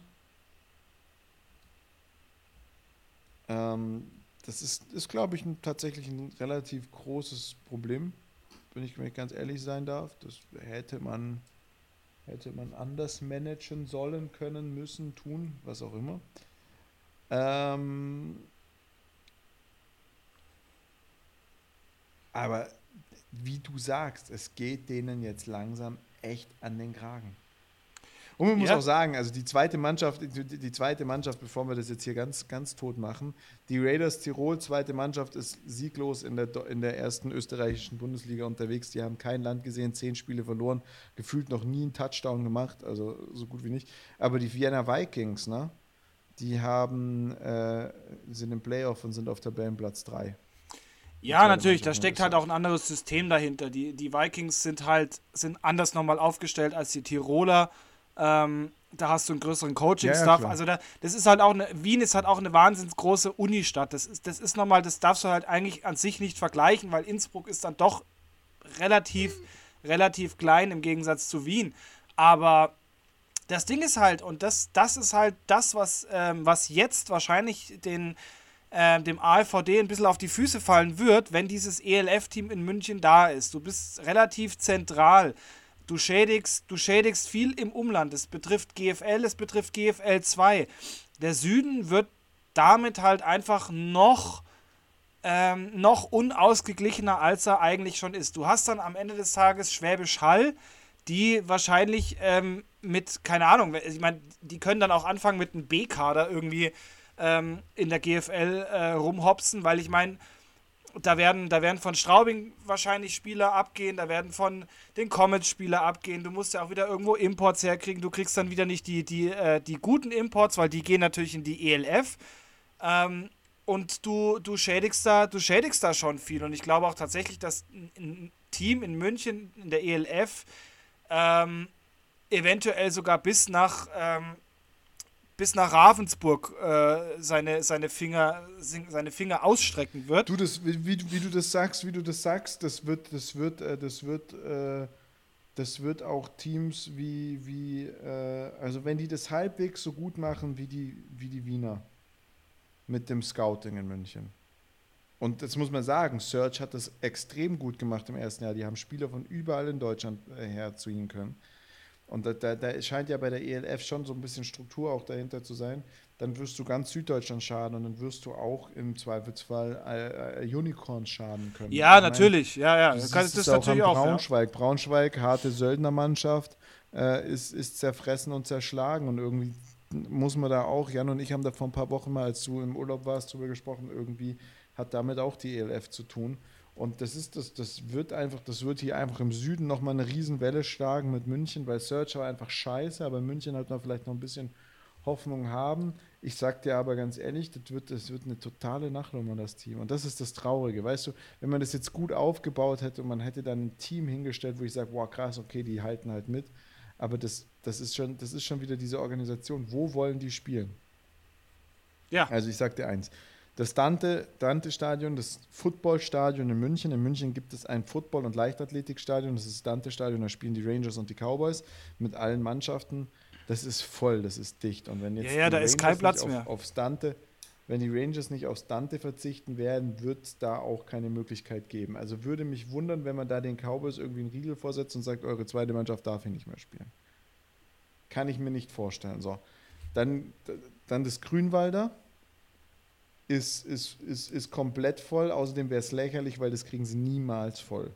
Ähm, das ist, ist glaube ich, ein, tatsächlich ein relativ großes Problem, wenn ich, wenn ganz ehrlich sein darf. Das hätte man, hätte man anders managen sollen, können, müssen, tun, was auch immer. Ähm, aber wie du sagst, es geht denen jetzt langsam echt an den Kragen. Und man muss ja. auch sagen, also die zweite Mannschaft, die, die, zweite Mannschaft, bevor wir das jetzt hier ganz, ganz tot machen, die Raiders Tirol, zweite Mannschaft, ist sieglos in der, in der ersten österreichischen Bundesliga unterwegs. Die haben kein Land gesehen, zehn Spiele verloren, gefühlt noch nie einen Touchdown gemacht, also so gut wie nicht. Aber die Vienna Vikings, ne? Die haben, äh, sind im Playoff und sind auf Tabellenplatz 3. Ja, natürlich, da steckt halt auch ein anderes System dahinter. Die, die Vikings sind halt sind anders nochmal aufgestellt als die Tiroler. Ähm, da hast du einen größeren Coaching-Staff. Ja, ja, also da, das ist halt auch eine, Wien ist halt auch eine wahnsinnig große Unistadt. Das ist, das ist nochmal, das darfst du halt eigentlich an sich nicht vergleichen, weil Innsbruck ist dann doch relativ, relativ klein im Gegensatz zu Wien. Aber das Ding ist halt, und das, das ist halt das, was, ähm, was jetzt wahrscheinlich den, äh, dem AfVD ein bisschen auf die Füße fallen wird, wenn dieses ELF-Team in München da ist. Du bist relativ zentral. Du schädigst, du schädigst viel im Umland. Es betrifft GFL, es betrifft GFL 2. Der Süden wird damit halt einfach noch, ähm, noch unausgeglichener, als er eigentlich schon ist. Du hast dann am Ende des Tages Schwäbisch Hall, die wahrscheinlich ähm, mit, keine Ahnung, ich meine, die können dann auch anfangen mit einem B-Kader irgendwie ähm, in der GFL äh, rumhopsen, weil ich meine, da werden, da werden von Straubing wahrscheinlich Spieler abgehen, da werden von den Comets Spieler abgehen. Du musst ja auch wieder irgendwo Imports herkriegen. Du kriegst dann wieder nicht die, die, äh, die guten Imports, weil die gehen natürlich in die ELF. Ähm, und du, du schädigst da, du schädigst da schon viel. Und ich glaube auch tatsächlich, dass ein Team in München in der ELF ähm, eventuell sogar bis nach ähm, bis nach Ravensburg äh, seine, seine, Finger, seine Finger ausstrecken wird. Du, das, wie, wie, du das sagst, wie du das sagst, das wird, das wird, äh, das wird, äh, das wird auch Teams wie, wie äh, also wenn die das halbwegs so gut machen wie die, wie die Wiener mit dem Scouting in München. Und das muss man sagen, Search hat das extrem gut gemacht im ersten Jahr. Die haben Spieler von überall in Deutschland äh, herziehen können. Und da, da, da, scheint ja bei der ELF schon so ein bisschen Struktur auch dahinter zu sein. Dann wirst du ganz Süddeutschland schaden und dann wirst du auch im Zweifelsfall äh, äh, Unicorns schaden können. Ja, ich natürlich. Meine, ja, ja. Das, das ist natürlich auch Braunschweig. Ja. Braunschweig, harte Söldnermannschaft, äh, ist, ist zerfressen und zerschlagen und irgendwie muss man da auch, Jan und ich haben da vor ein paar Wochen mal, als du im Urlaub warst, drüber gesprochen, irgendwie hat damit auch die ELF zu tun. Und das ist das, das wird einfach, das wird hier einfach im Süden nochmal eine Riesenwelle schlagen mit München, weil Search war einfach scheiße, aber München hat man vielleicht noch ein bisschen Hoffnung haben. Ich sag dir aber ganz ehrlich, das wird, das wird eine totale Nachnummer, das Team. Und das ist das Traurige. Weißt du, wenn man das jetzt gut aufgebaut hätte und man hätte dann ein Team hingestellt, wo ich sage, wow, krass, okay, die halten halt mit. Aber das, das, ist schon, das ist schon wieder diese Organisation. Wo wollen die spielen? Ja. Also ich sag dir eins, das Dante, Dante-Stadion, das Footballstadion in München. In München gibt es ein Football- und Leichtathletikstadion. Das ist das Dante-Stadion. Da spielen die Rangers und die Cowboys mit allen Mannschaften. Das ist voll, das ist dicht. Und wenn jetzt ja, ja, da Rangers ist kein Platz auf, mehr. aufs Dante, wenn die Rangers nicht aufs Dante verzichten werden, wird es da auch keine Möglichkeit geben. Also würde mich wundern, wenn man da den Cowboys irgendwie einen Riegel vorsetzt und sagt, eure zweite Mannschaft darf hier nicht mehr spielen. Kann ich mir nicht vorstellen. So, dann, dann das Grünwalder ist, ist, ist, ist komplett voll. Außerdem wäre es lächerlich, weil das kriegen sie niemals voll.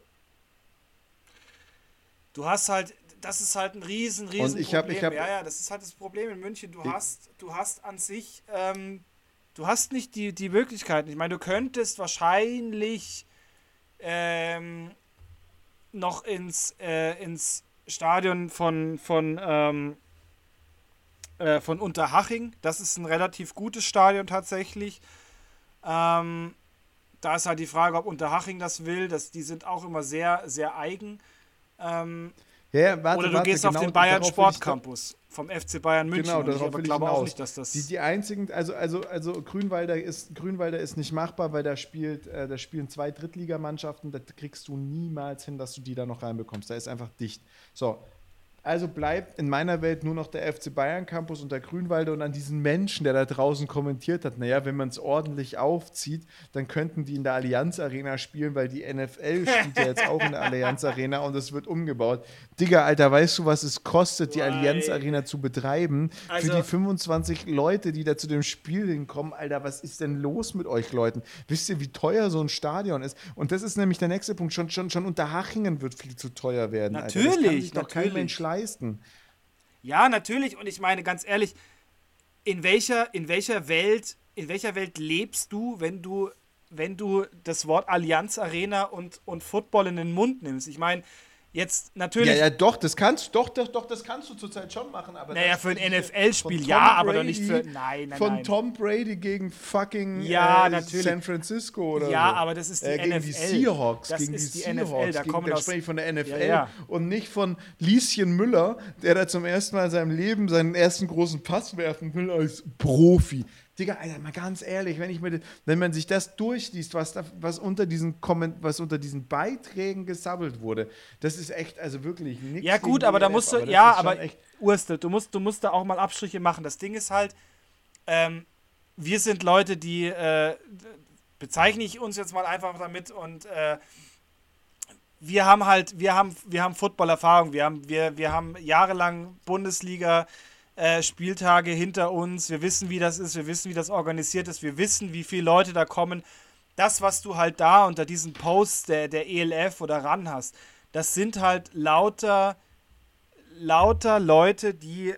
Du hast halt, das ist halt ein riesen, riesen ich hab- Problem. ich hab- ja, ja, das ist halt das Problem in München. Du hast, du hast an sich, ähm, du hast nicht die, die Möglichkeiten. Ich meine, du könntest wahrscheinlich ähm, noch ins, äh, ins Stadion von, von, ähm, äh, von Unterhaching. Das ist ein relativ gutes Stadion tatsächlich. Ähm, da ist halt die Frage, ob Unterhaching das will. Das, die sind auch immer sehr, sehr eigen. Ähm, Ja, warte, oder du warte, gehst auf genau den Bayern ich Sportcampus vom FC Bayern München. Genau, ich darauf aber will ich glaube auch hinaus. nicht, dass das. Die, die einzigen, also, also, also Grünwalder ist, Grünwalder ist nicht machbar, weil da spielt, äh, da spielen zwei Drittligamannschaften, da kriegst du niemals hin, dass du die da noch reinbekommst. Da ist einfach dicht. So. Also bleibt in meiner Welt nur noch der FC Bayern Campus und der Grünwalder und an diesen Menschen, der da draußen kommentiert hat, naja, wenn man es ordentlich aufzieht, dann könnten die in der Allianz Arena spielen, weil die NFL [LAUGHS] spielt ja jetzt auch in der Allianz Arena und es wird umgebaut. Digga, Alter, weißt du, was es kostet, die Allianz. Arena zu betreiben? Also- Für die 25 Leute, die da zu dem Spiel hinkommen, Alter, was ist denn los mit euch Leuten? Wisst ihr, wie teuer so ein Stadion ist? Und das ist nämlich der nächste Punkt. Schon, schon, schon Unterhachingen wird viel zu teuer werden. Alter. Das kann Natürlich, sich doch kein natürlich. Mensch leisten. Ja, natürlich. Und ich meine, ganz ehrlich, in welcher, in welcher Welt, in welcher Welt lebst du, wenn du, wenn du das Wort Allianz Arena und, und Football in den Mund nimmst? Ich meine, jetzt natürlich. Ja, ja, doch, das kannst doch, doch, doch, das kannst du zurzeit schon machen. Aber Naja, für ein NFL-Spiel ja, Tom aber doch nicht für- Brady- nein, nein, Von nein. Tom Brady gegen fucking Ja, äh, natürlich. San Francisco oder Ja, so. aber das ist die äh, gegen NFL. die Seahawks, Das gegen ist die die Seahawks, NFL, da kommen da spreche ich von der NFL Ja, ja. und nicht von Lieschen Müller, der da zum ersten Mal in seinem Leben seinen ersten großen Pass werfen will als Profi. Digga, Alter, mal ganz ehrlich, wenn ich mir, wenn man sich das durchliest, was, da, was, unter diesen Komment was unter diesen Beiträgen gesabbelt wurde, das ist echt, also wirklich nichts. Ja, gut, aber da musst du, das ja, aber echt- Urste, du musst, du musst da auch mal Abstriche machen. Das Ding ist halt, ähm, wir sind Leute, die äh, bezeichne ich uns jetzt mal einfach damit und äh, wir haben halt, wir haben, wir haben Footballerfahrung, wir haben, wir, wir haben jahrelang Bundesliga äh, Spieltage hinter uns, wir wissen, wie das ist, wir wissen, wie das organisiert ist, wir wissen, wie viele Leute da kommen. Das, was du halt da unter diesen Posts der, der ELF oder RAN hast, das sind halt lauter, lauter Leute, die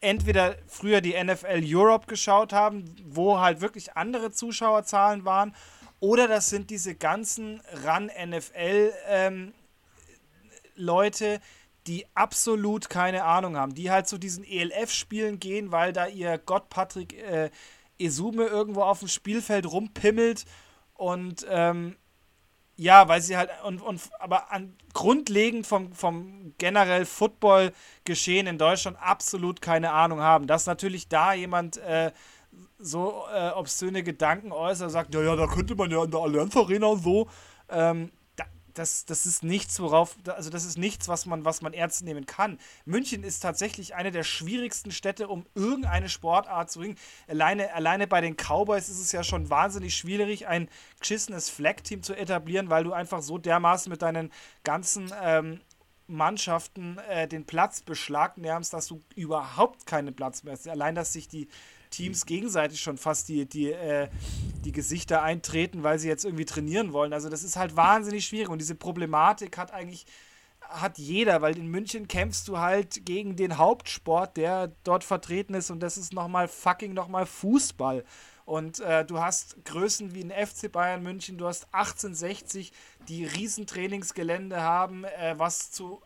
entweder früher die NFL Europe geschaut haben, wo halt wirklich andere Zuschauerzahlen waren, oder das sind diese ganzen RAN-NFL ähm, die absolut keine Ahnung haben, die halt zu diesen ELF-Spielen gehen, weil da ihr Gott Patrick äh, Esume irgendwo auf dem Spielfeld rumpimmelt und ähm, ja, weil sie halt und, und aber an, grundlegend vom, vom generell Football-Geschehen in Deutschland absolut keine Ahnung haben. Dass natürlich da jemand äh, so äh, obszöne Gedanken äußert, sagt, ja, ja, da könnte man ja in der Allianz Arena und so. Ähm, das, das ist nichts, worauf, also das ist nichts, was man, was man ernst nehmen kann. München ist tatsächlich eine der schwierigsten Städte, um irgendeine Sportart zu bringen. Alleine, alleine bei den Cowboys ist es ja schon wahnsinnig schwierig, ein geschissenes Flag-Team zu etablieren, weil du einfach so dermaßen mit deinen ganzen ähm, Mannschaften äh, den Platz beschlagnahmst, dass du überhaupt keinen Platz mehr hast. Allein, dass sich die Teams gegenseitig schon fast die, die, äh, die Gesichter eintreten, weil sie jetzt irgendwie trainieren wollen. Also das ist halt wahnsinnig schwierig und diese Problematik hat eigentlich hat jeder, weil in München kämpfst du halt gegen den Hauptsport, der dort vertreten ist und das ist nochmal fucking nochmal Fußball. Und äh, du hast Größen wie ein FC Bayern München, du hast 1860, die Riesentrainingsgelände haben, äh, was zu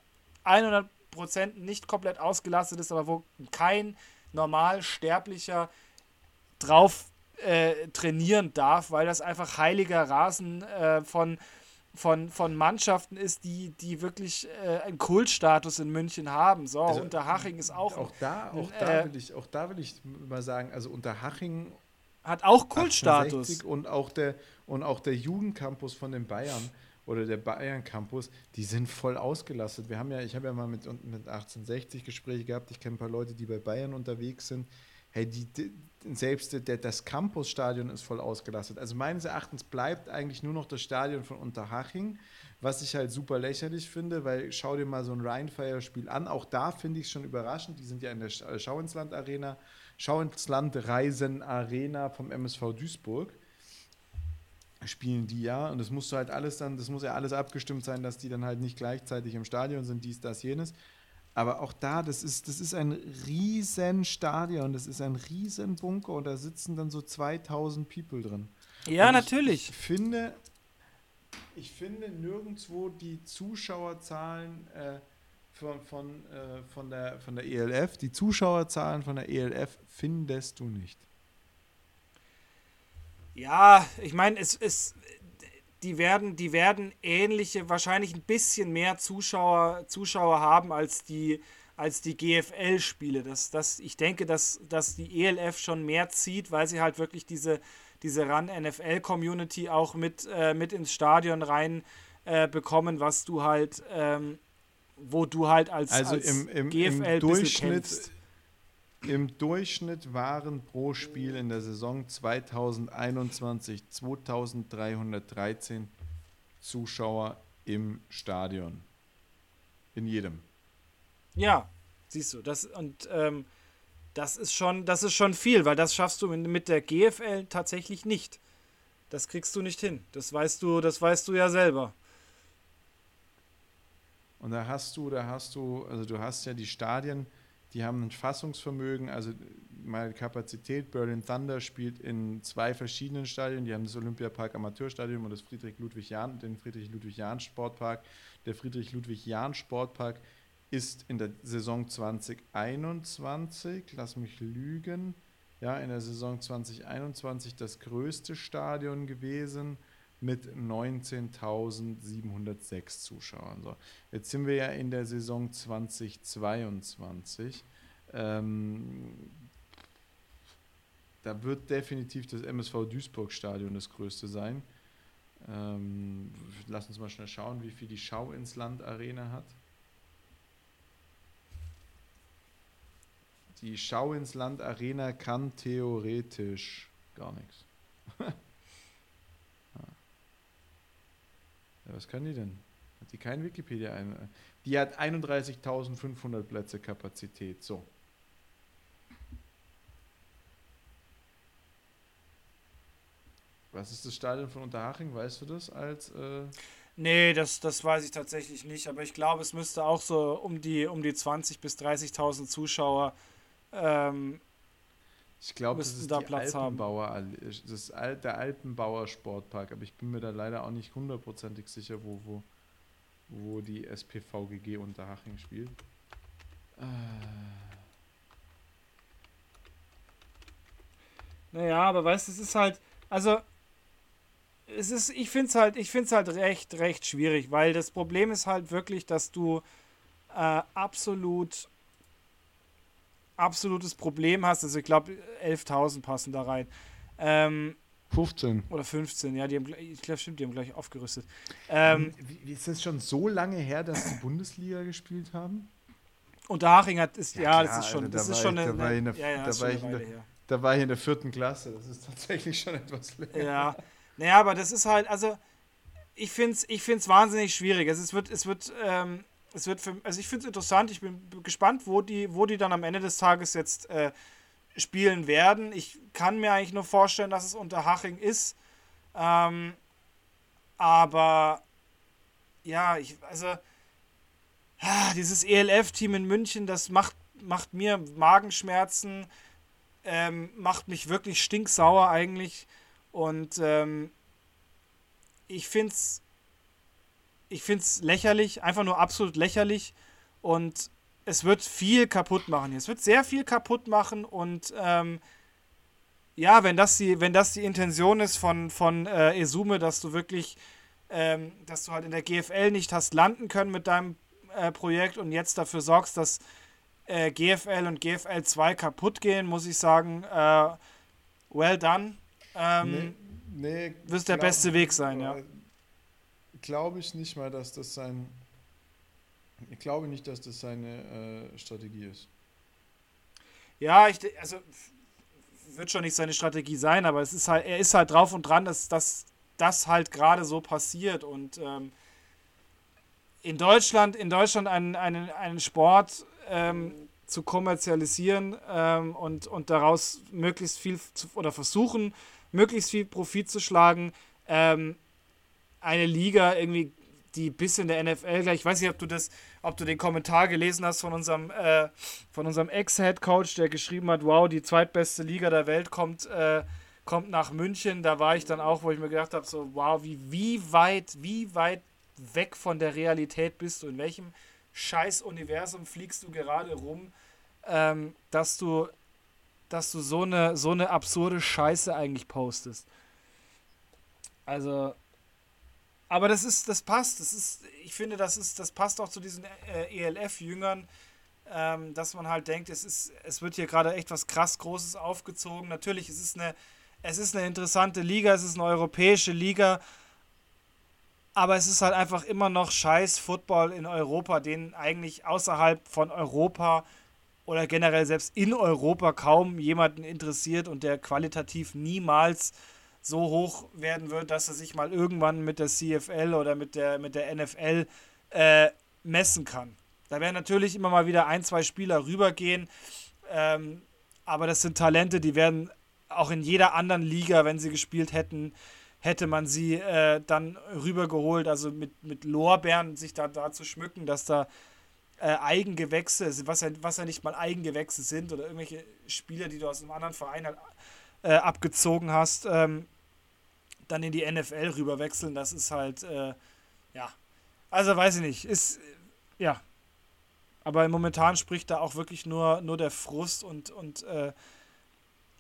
100% nicht komplett ausgelastet ist, aber wo kein normal Sterblicher drauf äh, trainieren darf, weil das einfach heiliger Rasen äh, von, von, von Mannschaften ist, die, die wirklich äh, einen Kultstatus in München haben. So, Also, Unterhaching ist auch. Auch da, auch, ein, da äh, will ich, auch da will ich mal sagen, also Unterhaching Hat auch Kultstatus. Und auch der, und auch der Jugendcampus von den Bayern oder der Bayern Campus, die sind voll ausgelastet. Wir haben ja, ich habe ja mal mit, mit 1860 Gespräche gehabt. Ich kenne ein paar Leute, die bei Bayern unterwegs sind. Hey, die, die selbst der, das Campusstadion ist voll ausgelastet. Also meines Erachtens bleibt eigentlich nur noch das Stadion von Unterhaching, was ich halt super lächerlich finde, weil schau dir mal so ein Rheinfire-Spiel an. Auch da finde ich es schon überraschend. Die sind ja in der Schau ins Land Arena, Schau ins Land Reisen Arena vom MSV Duisburg spielen die ja und das musst du halt alles dann, das muss ja alles abgestimmt sein, dass die dann halt nicht gleichzeitig im Stadion sind, dies, das, jenes. Aber auch da, das ist, das ist ein riesen Stadion, das ist ein riesen Bunker und da sitzen dann so 2000 People drin. Ja, und natürlich. Ich finde, ich finde nirgendwo die Zuschauerzahlen äh, von, von, äh, von, der, von der ELF, die Zuschauerzahlen von der ELF findest du nicht. Ja, ich meine, es ist. Die werden, die werden ähnliche, wahrscheinlich ein bisschen mehr Zuschauer, Zuschauer haben als die, als die GFL-Spiele. Das, das, ich denke, dass, dass die ELF schon mehr zieht, weil sie halt wirklich diese, diese Run-NFL-Community auch mit, äh, mit ins Stadion rein äh, bekommen, was du halt, ähm, wo du halt als, also als im, im, GFL im Durchschnitt im Durchschnitt waren pro Spiel in der Saison 2021 2313 Zuschauer im Stadion. In jedem. Ja, siehst du, das und ähm, das ist schon, das ist schon viel, weil das schaffst du mit der GFL tatsächlich nicht. Das kriegst du nicht hin. Das weißt du, das weißt du ja selber. Und da hast du, da hast du, also du hast ja die Stadien, die haben ein Fassungsvermögen, also meine Kapazität. Berlin Thunder spielt in zwei verschiedenen Stadien. Die haben das Olympiapark Amateurstadion und das Friedrich-Ludwig-Jahn, den Friedrich-Ludwig-Jahn-Sportpark. Der Friedrich-Ludwig-Jahn-Sportpark ist in der Saison 2021, lass mich lügen, ja, in der Saison 2021 das größte Stadion gewesen mit 19.706 Zuschauern. So, jetzt sind wir ja in der Saison 2022. Ähm, da wird definitiv das MSV Duisburg Stadion das größte sein. Ähm, lass uns mal schnell schauen, wie viel die Schau ins Land Arena hat. Die Schau ins Land Arena kann theoretisch gar nichts. [LAUGHS] Was kann die denn? Hat die kein Wikipedia ein? Die hat 31.500 Plätze Kapazität. So. Was ist das Stadion von Unterhaching? Weißt du das als. Äh nee, das, das weiß ich tatsächlich nicht. Aber ich glaube, es müsste auch so um die, um die 20.000 bis 30.000 Zuschauer ähm, ich glaube, das ist da Platz Alpenbauer, haben. Das ist der Alpenbauer Sportpark, aber ich bin mir da leider auch nicht hundertprozentig sicher, wo, wo, wo die SPVGG Unterhaching spielt. Äh. Naja, aber weißt du, es ist halt, also es ist, ich finde es halt, ich finde es halt recht, recht schwierig, weil das Problem ist halt wirklich, dass du äh, absolut absolutes Problem hast, also ich glaube 11.000 passen da rein. Ähm, 15. Oder 15, ja, die haben, ich glaube, stimmt, die haben gleich aufgerüstet. Ähm, Wie, ist das schon so lange her, dass die Bundesliga gespielt haben? Und Haching hat, ist, ja, ja das ist schon, das ist schon eine, da war ich in der vierten Klasse, das ist tatsächlich schon etwas länger. Ja, naja, aber das ist halt, also ich finde es ich find's wahnsinnig schwierig. Also es wird, es wird ähm, es wird für, also ich finde es interessant, ich bin gespannt, wo die, wo die dann am Ende des Tages jetzt äh, spielen werden. Ich kann mir eigentlich nur vorstellen, dass es unter Haching ist. Ähm, aber ja, ich, also ah, dieses ELF-Team in München, das macht, macht mir Magenschmerzen, ähm, macht mich wirklich stinksauer eigentlich. Und ähm, ich finde es ich finde es lächerlich, einfach nur absolut lächerlich. Und es wird viel kaputt machen. Es wird sehr viel kaputt machen und ähm, ja, wenn das die, wenn das die Intention ist von, von äh, Esume, dass du wirklich, ähm, dass du halt in der GFL nicht hast landen können mit deinem äh, Projekt und jetzt dafür sorgst, dass äh, GFL und GFL 2 kaputt gehen, muss ich sagen, äh, well done. Ähm, nee, nee, wird der beste Weg sein, ja. Glaube ich nicht mal, dass das sein. Ich glaube nicht, dass das seine äh, Strategie ist. Ja, ich, also wird schon nicht seine Strategie sein, aber es ist halt, er ist halt drauf und dran, dass das halt gerade so passiert und ähm, in Deutschland, in Deutschland einen, einen, einen Sport ähm, zu kommerzialisieren ähm, und, und daraus möglichst viel zu, oder versuchen, möglichst viel Profit zu schlagen. Ähm, eine Liga irgendwie, die bis in der NFL gleich, ich weiß nicht, ob du das, ob du den Kommentar gelesen hast von unserem, äh, von unserem Ex-Head-Coach, der geschrieben hat, wow, die zweitbeste Liga der Welt kommt, äh, kommt nach München. Da war ich dann auch, wo ich mir gedacht habe, so, wow, wie, wie weit, wie weit weg von der Realität bist du? In welchem scheiß Universum fliegst du gerade rum, ähm, dass du, dass du so eine, so eine absurde Scheiße eigentlich postest? Also, aber das ist, das passt. Das ist, ich finde, das ist, das passt auch zu diesen äh, ELF-Jüngern, ähm, dass man halt denkt, es ist, es wird hier gerade echt was krass Großes aufgezogen. Natürlich, es ist eine, es ist eine interessante Liga, es ist eine europäische Liga, aber es ist halt einfach immer noch scheiß Football in Europa, den eigentlich außerhalb von Europa oder generell selbst in Europa kaum jemanden interessiert und der qualitativ niemals so hoch werden wird, dass er sich mal irgendwann mit der CFL oder mit der, mit der NFL äh, messen kann. Da werden natürlich immer mal wieder ein, zwei Spieler rübergehen, ähm, aber das sind Talente, die werden auch in jeder anderen Liga, wenn sie gespielt hätten, hätte man sie äh, dann rübergeholt, also mit, mit Lorbeeren sich da, da zu schmücken, dass da äh, Eigengewächse, was ja, was ja nicht mal Eigengewächse sind oder irgendwelche Spieler, die du aus einem anderen Verein halt, äh, abgezogen hast, ähm, dann in die NFL rüberwechseln, das ist halt, äh, ja, also weiß ich nicht, ist, ja, aber momentan spricht da auch wirklich nur, nur der Frust und, und äh,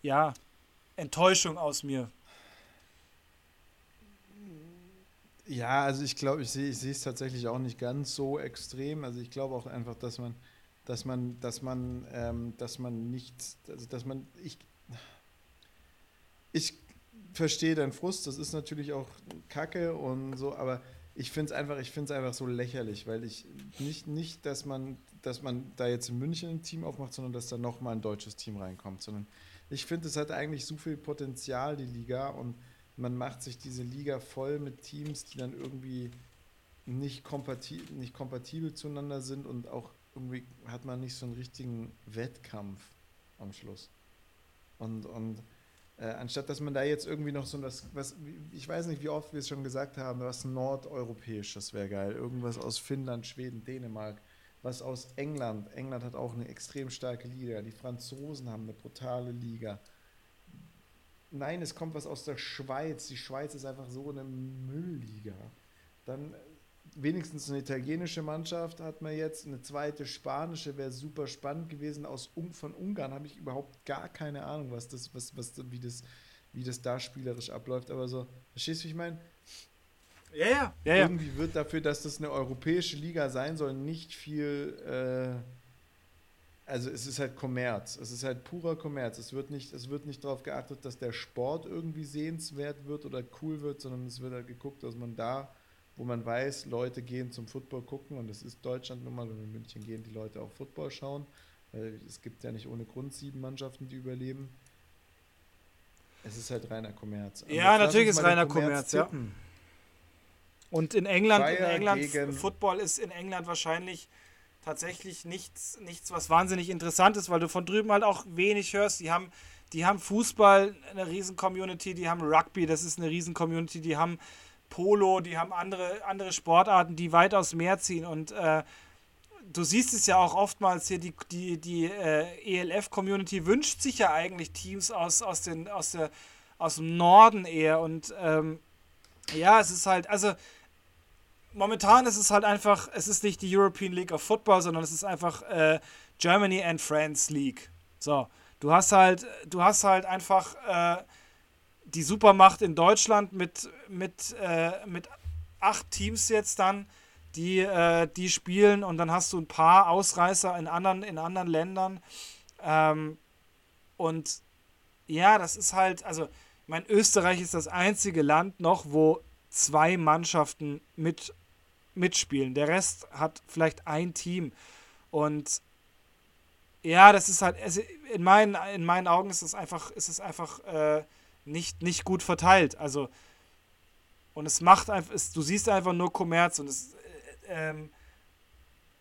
ja, Enttäuschung aus mir. Ja, also ich glaube, ich sehe ich es tatsächlich auch nicht ganz so extrem. Also ich glaube auch einfach, dass man, dass man, dass man, ähm, dass man nicht, also dass man, ich, ich verstehe deinen Frust, das ist natürlich auch Kacke und so, aber ich finde es einfach, ich finde es einfach so lächerlich, weil ich nicht, nicht, dass man, dass man da jetzt in München ein Team aufmacht, sondern dass da nochmal ein deutsches Team reinkommt, sondern ich finde, es hat eigentlich so viel Potenzial, die Liga, und man macht sich diese Liga voll mit Teams, die dann irgendwie nicht, kompatibel, nicht kompatibel zueinander sind und auch irgendwie hat man nicht so einen richtigen Wettkampf am Schluss. Und, und äh, anstatt dass man da jetzt irgendwie noch so was, was, ich weiß nicht, wie oft wir es schon gesagt haben, was Nordeuropäisches wäre geil. Irgendwas aus Finnland, Schweden, Dänemark, was aus England. England hat auch eine extrem starke Liga. Die Franzosen haben eine brutale Liga nein, es kommt was aus der Schweiz. Die Schweiz ist einfach so eine Müllliga. Dann wenigstens eine italienische Mannschaft hat man jetzt, eine zweite spanische wäre super spannend gewesen. Aus von Ungarn habe ich überhaupt gar keine Ahnung, was das, was, was, wie das, wie das da spielerisch abläuft. Aber so, verstehst du, wie ich meine? Ja, ja, ja. Irgendwie wird dafür, dass das eine europäische Liga sein soll, nicht viel. Äh, also es ist halt Kommerz. Es ist halt purer Kommerz. Es wird nicht, es wird nicht darauf geachtet, dass der Sport irgendwie sehenswert wird oder cool wird, sondern es wird halt geguckt, dass man da, wo man weiß, Leute gehen zum Football gucken und das ist Deutschland nun mal und in München gehen die Leute auch Football schauen. Weil es gibt ja nicht ohne Grund sieben Mannschaften, die überleben. Es ist halt reiner Kommerz. Aber ja, natürlich ist reiner Kommerz, ja. Und in England, in England, Football ist in England wahrscheinlich tatsächlich nichts, nichts, was wahnsinnig interessant ist, weil du von drüben halt auch wenig hörst. Die haben, die haben Fußball, eine riesen Community, die haben Rugby, das ist eine riesen Community, die haben Polo, die haben andere, andere Sportarten, die weitaus mehr ziehen. Und äh, du siehst es ja auch oftmals hier, die, die, die äh, ELF-Community wünscht sich ja eigentlich Teams aus, aus, den, aus, der, aus dem Norden eher. Und ähm, ja, es ist halt, also momentan ist es halt einfach, es ist nicht die European League of Football, sondern es ist einfach äh, Germany and France League. So, du hast halt, du hast halt einfach äh, die Supermacht in Deutschland mit, mit, äh, mit acht Teams jetzt dann, die, äh, die spielen und dann hast du ein paar Ausreißer in anderen, in anderen Ländern. Ähm, und Ja, das ist halt, also, ich meine, Österreich ist das einzige Land noch, wo zwei Mannschaften mit, mitspielen. Der Rest hat vielleicht ein Team. Und ja, das ist halt, in, meinen, in meinen Augen ist es einfach, ist es einfach äh, nicht, nicht gut verteilt. Also, und es macht einfach, es, du siehst einfach nur Kommerz und es, äh, ähm,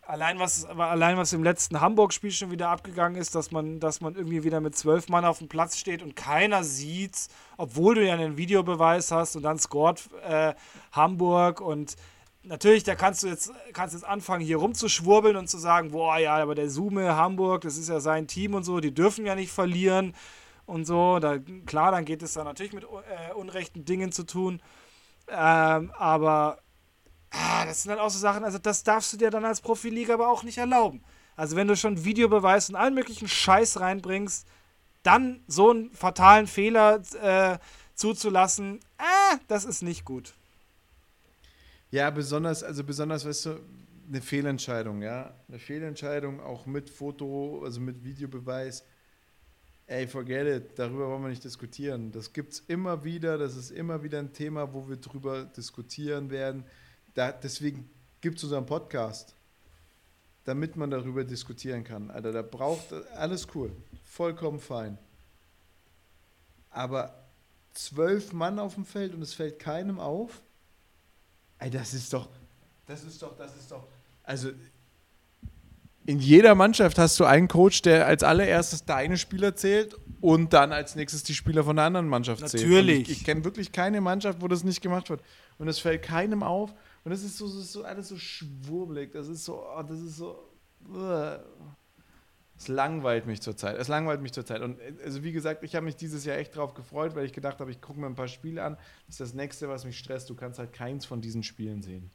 allein was, allein was im letzten Hamburg-Spiel schon wieder abgegangen ist, dass man, dass man irgendwie wieder mit zwölf Mann auf dem Platz steht und keiner sieht, obwohl du ja einen Videobeweis hast und dann scored äh, Hamburg und natürlich, da kannst du jetzt, kannst jetzt anfangen, hier rumzuschwurbeln und zu sagen, boah, ja, aber der Sume Hamburg, das ist ja sein Team und so, die dürfen ja nicht verlieren und so. Da, klar, dann geht es da natürlich mit äh, unrechten Dingen zu tun. Ähm, aber ah, das sind dann auch so Sachen, also das darfst du dir dann als Profiliga aber auch nicht erlauben. Also wenn du schon Videobeweis und allen möglichen Scheiß reinbringst, dann so einen fatalen Fehler äh, zuzulassen, ah, das ist nicht gut. Ja, besonders, also besonders, weißt du, eine Fehlentscheidung, ja. Eine Fehlentscheidung auch mit Foto, also mit Videobeweis. Ey, forget it, darüber wollen wir nicht diskutieren. Das gibt es immer wieder, das ist immer wieder ein Thema, wo wir drüber diskutieren werden. Da, deswegen gibt es unseren Podcast, damit man darüber diskutieren kann. Alter, da braucht alles cool, vollkommen fein. Aber zwölf Mann auf dem Feld und es fällt keinem auf. Ey, das ist doch, das ist doch, das ist doch. Also in jeder Mannschaft hast du einen Coach, der als allererstes deine Spieler zählt und dann als nächstes die Spieler von der anderen Mannschaft zählt. Natürlich. Ich, ich kenne wirklich keine Mannschaft, wo das nicht gemacht wird. Und es fällt keinem auf. Und das ist so, das ist so alles so schwurbelig. Das ist so, oh, das ist so. Es langweilt mich zurzeit. Es langweilt mich zurzeit. Und also wie gesagt, ich habe mich dieses Jahr echt drauf gefreut, weil ich gedacht habe, ich gucke mir ein paar Spiele an. Das ist das nächste, was mich stresst. Du kannst halt keins von diesen Spielen sehen.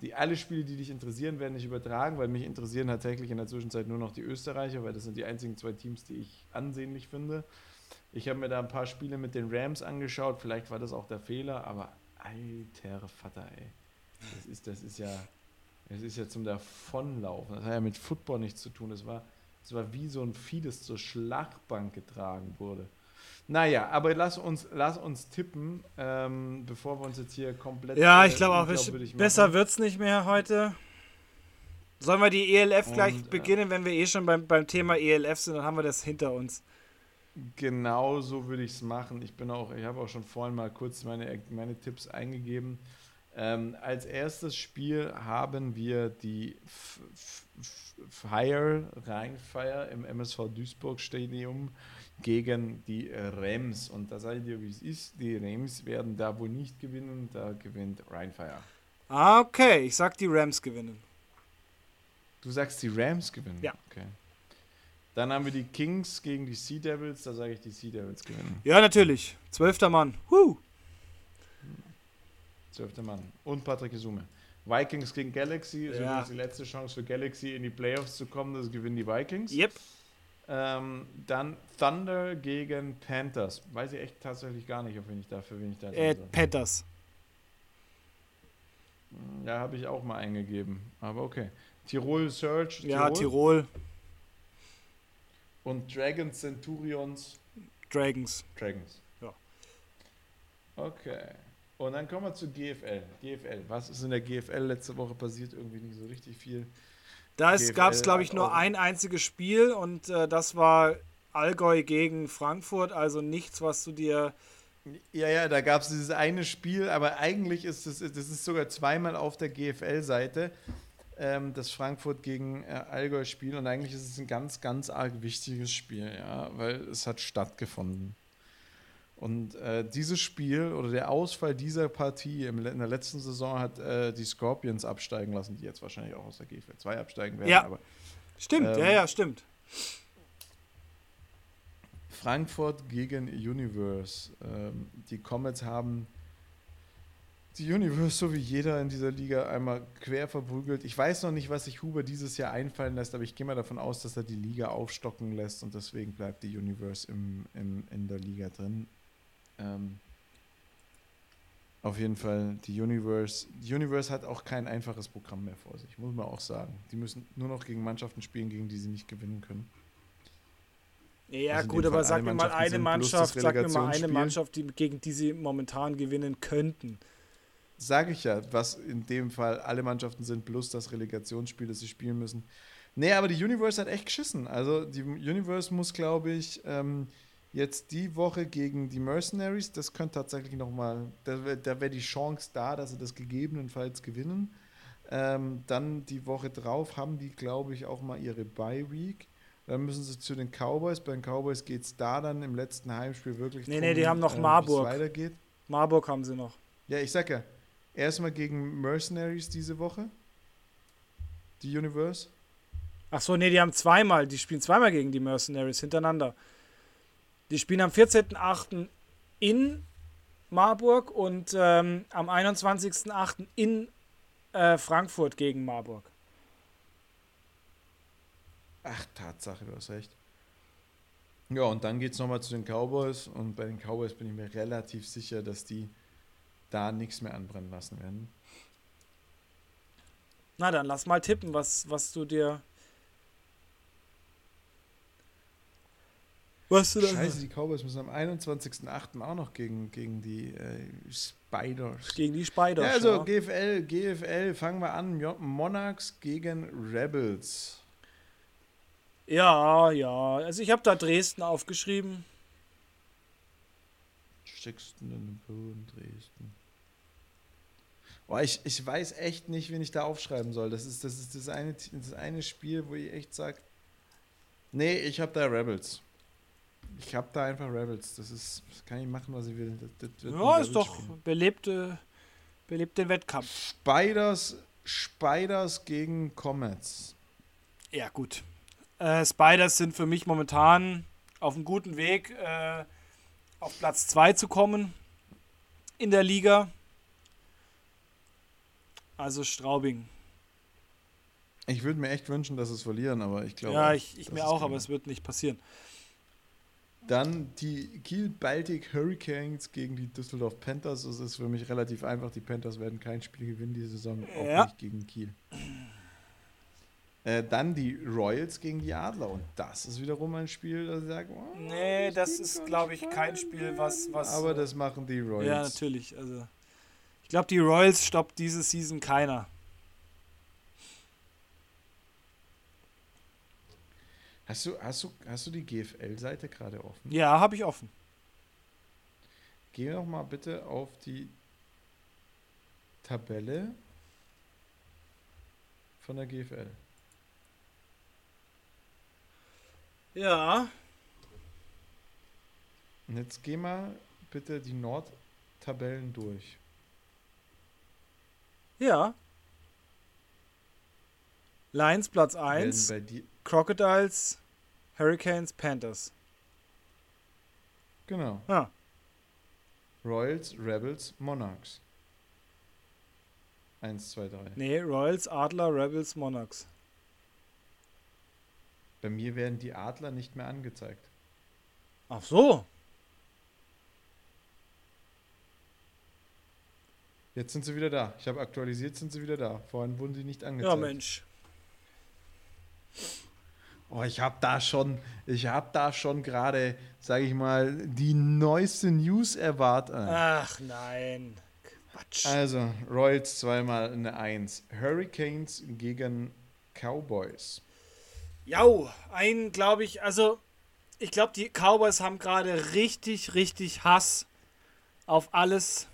Die alle Spiele, die dich interessieren, werden nicht übertragen, weil mich interessieren tatsächlich in der Zwischenzeit nur noch die Österreicher, weil das sind die einzigen zwei Teams, die ich ansehnlich finde. Ich habe mir da ein paar Spiele mit den Rams angeschaut. Vielleicht war das auch der Fehler, aber alter Vater, ey. Das ist, das ist ja, das ist ja zum Davonlaufen. Das hat ja mit Football nichts zu tun. Das war, war wie so ein das zur Schlachtbank getragen wurde. Naja, aber lass uns, lass uns tippen, ähm, bevor wir uns jetzt hier komplett. Ja, ich glaube auch, besser wird es nicht mehr heute. Sollen wir die ELF gleich Und, äh, beginnen, wenn wir eh schon beim, beim Thema ELF sind, dann haben wir das hinter uns. Genau so würde ich es machen. Ich bin auch, ich habe auch schon vorhin mal kurz meine, meine Tipps eingegeben. Ähm, als erstes Spiel haben wir die F F Fire, Rheinfire im MSV Duisburg Stadium gegen die Rams. Und da seid ihr, wie es ist. Die Rams werden da wohl nicht gewinnen, da gewinnt Rheinfire. Ah, okay. Ich sag, die Rams gewinnen. Du sagst, die Rams gewinnen? Ja. Okay. Dann haben wir die Kings gegen die Sea Devils. Da sage ich, die Sea Devils gewinnen. Ja, natürlich. Zwölfter Mann. Huh. Zwölfter Mann. Und Patrick Isume. Vikings gegen Galaxy. Das ja. ist die letzte Chance für Galaxy in die Playoffs zu kommen. Das gewinnen die Vikings. Yep. Ähm, dann Thunder gegen Panthers. Weiß ich echt tatsächlich gar nicht, auf wen ich dafür wen ich da äh, Panthers. Hm, ja, habe ich auch mal eingegeben. Aber okay. Tirol Search. Tirol. Ja, Tirol. Und Dragons Centurions. Dragons. Dragons. Ja. Okay. Und dann kommen wir zu GFL. GFL. Was ist in der GFL letzte Woche passiert? Irgendwie nicht so richtig viel. Da gab es, glaube ich, nur ein einziges Spiel und äh, das war Allgäu gegen Frankfurt, also nichts, was du dir. Ja, ja, da gab es dieses eine Spiel, aber eigentlich ist es, das ist sogar zweimal auf der GFL-Seite, ähm, das Frankfurt gegen äh, Allgäu-Spiel und eigentlich ist es ein ganz, ganz arg wichtiges Spiel, ja, weil es hat stattgefunden. Und äh, dieses Spiel oder der Ausfall dieser Partie in der letzten Saison hat äh, die Scorpions absteigen lassen, die jetzt wahrscheinlich auch aus der GFL 2 absteigen werden. Ja, aber, stimmt, ähm, ja, ja, stimmt. Frankfurt gegen Universe. Ähm, die Comets haben die Universe, so wie jeder in dieser Liga, einmal quer verprügelt. Ich weiß noch nicht, was sich Huber dieses Jahr einfallen lässt, aber ich gehe mal davon aus, dass er die Liga aufstocken lässt und deswegen bleibt die Universe im, im, in der Liga drin. Ähm, auf jeden Fall, die Universe. Die Universe hat auch kein einfaches Programm mehr vor sich, muss man auch sagen. Die müssen nur noch gegen Mannschaften spielen, gegen die sie nicht gewinnen können. Ja, Also gut, aber sag mir mal eine Mannschaft, sag mir mal eine. Mannschaft, die, gegen die sie momentan gewinnen könnten. Sage ich ja, was in dem Fall alle Mannschaften sind, plus das Relegationsspiel, das sie spielen müssen. Nee, aber die Universe hat echt geschissen. Also die Universe muss, glaube ich, ähm, jetzt die Woche gegen die Mercenaries, das könnte tatsächlich nochmal, da wäre da wär die Chance da, dass sie das gegebenenfalls gewinnen. Ähm, dann die Woche drauf haben die, glaube ich, auch mal ihre Bye-Week. Dann müssen sie zu den Cowboys. Bei den Cowboys geht es da dann im letzten Heimspiel wirklich Nee, nee, die haben noch Marburg. wie es weitergeht. Marburg haben sie noch. Ja, ich sag ja, erstmal gegen Mercenaries diese Woche. Die Universe. Ach so, nee, die haben zweimal, die spielen zweimal gegen die Mercenaries hintereinander. Die spielen am 14.08. in Marburg und ähm, am 21.08. in äh, Frankfurt gegen Marburg. Ach, Tatsache, du hast recht. Ja, und dann geht es nochmal zu den Cowboys. Und bei den Cowboys bin ich mir relativ sicher, dass die da nichts mehr anbrennen lassen werden. Na dann, lass mal tippen, was, was du dir. Was du da. Scheiße, die Cowboys müssen am 21.08. auch noch gegen, gegen die äh, Spiders. Gegen die Spiders. Ja, also ja. GFL, GFL, fangen wir an. Monarchs gegen Rebels. ja, ja. Also ich habe da Dresden aufgeschrieben. Steckst du in den Boden, Dresden. Boah, ich, ich weiß echt nicht, wen ich da aufschreiben soll. Das ist das, ist das, eine, das eine Spiel, wo ich echt sage, nee, ich habe da Rebels. Ich habe da einfach Rebels. Das ist, das kann ich machen, was ich will. Das, das Ja, ist doch belebte, belebte Wettkampf. Spiders, Spiders gegen Comets. Ja, gut. Äh, Spiders sind für mich momentan auf einem guten Weg, äh, auf Platz 2 zu kommen in der Liga. Also Straubing. Ich würde mir echt wünschen, dass es verlieren, aber ich glaube. ja, ich, ich mir auch, aber es wird nicht passieren. Dann die Kiel Baltic Hurricanes gegen die Düsseldorf Panthers. Das ist für mich relativ einfach. Die Panthers werden kein Spiel gewinnen diese Saison, auch Ja. nicht gegen Kiel. Äh, dann die Royals gegen die Adler. Und das ist wiederum ein Spiel, das ich sage, oh, Nee, das ist, glaube ich, kein Spiel, was. was Aber das machen die Royals. Ja, natürlich. Also, ich glaube, die Royals stoppt diese Season keiner. Hast du, hast du, hast du die GFL-Seite gerade offen? Ja, habe ich offen. Geh doch mal bitte auf die Tabelle von der GFL. Ja. Und jetzt geh mal bitte die Nordtabellen durch. Ja. Lions Platz Werden 1, bei dir, Crocodiles, Hurricanes, Panthers. genau. Ja. Royals, Rebels, Monarchs. 1, 2, 3. Nee, Royals, Adler, Rebels, Monarchs. Bei mir werden die Adler nicht mehr angezeigt. Ach so. Jetzt sind sie wieder da. Ich habe aktualisiert, sind sie wieder da. Vorhin wurden sie nicht Ja, angezeigt. Mensch. Oh, ich habe da schon, ich habe da schon gerade, sage ich mal, die neueste News erwartet. Ach nein. Quatsch. Also, Royals zweimal eine 1. Hurricanes gegen Cowboys. Jau, ein, glaube ich, also ich glaube, die Cowboys haben gerade richtig, richtig Hass auf alles.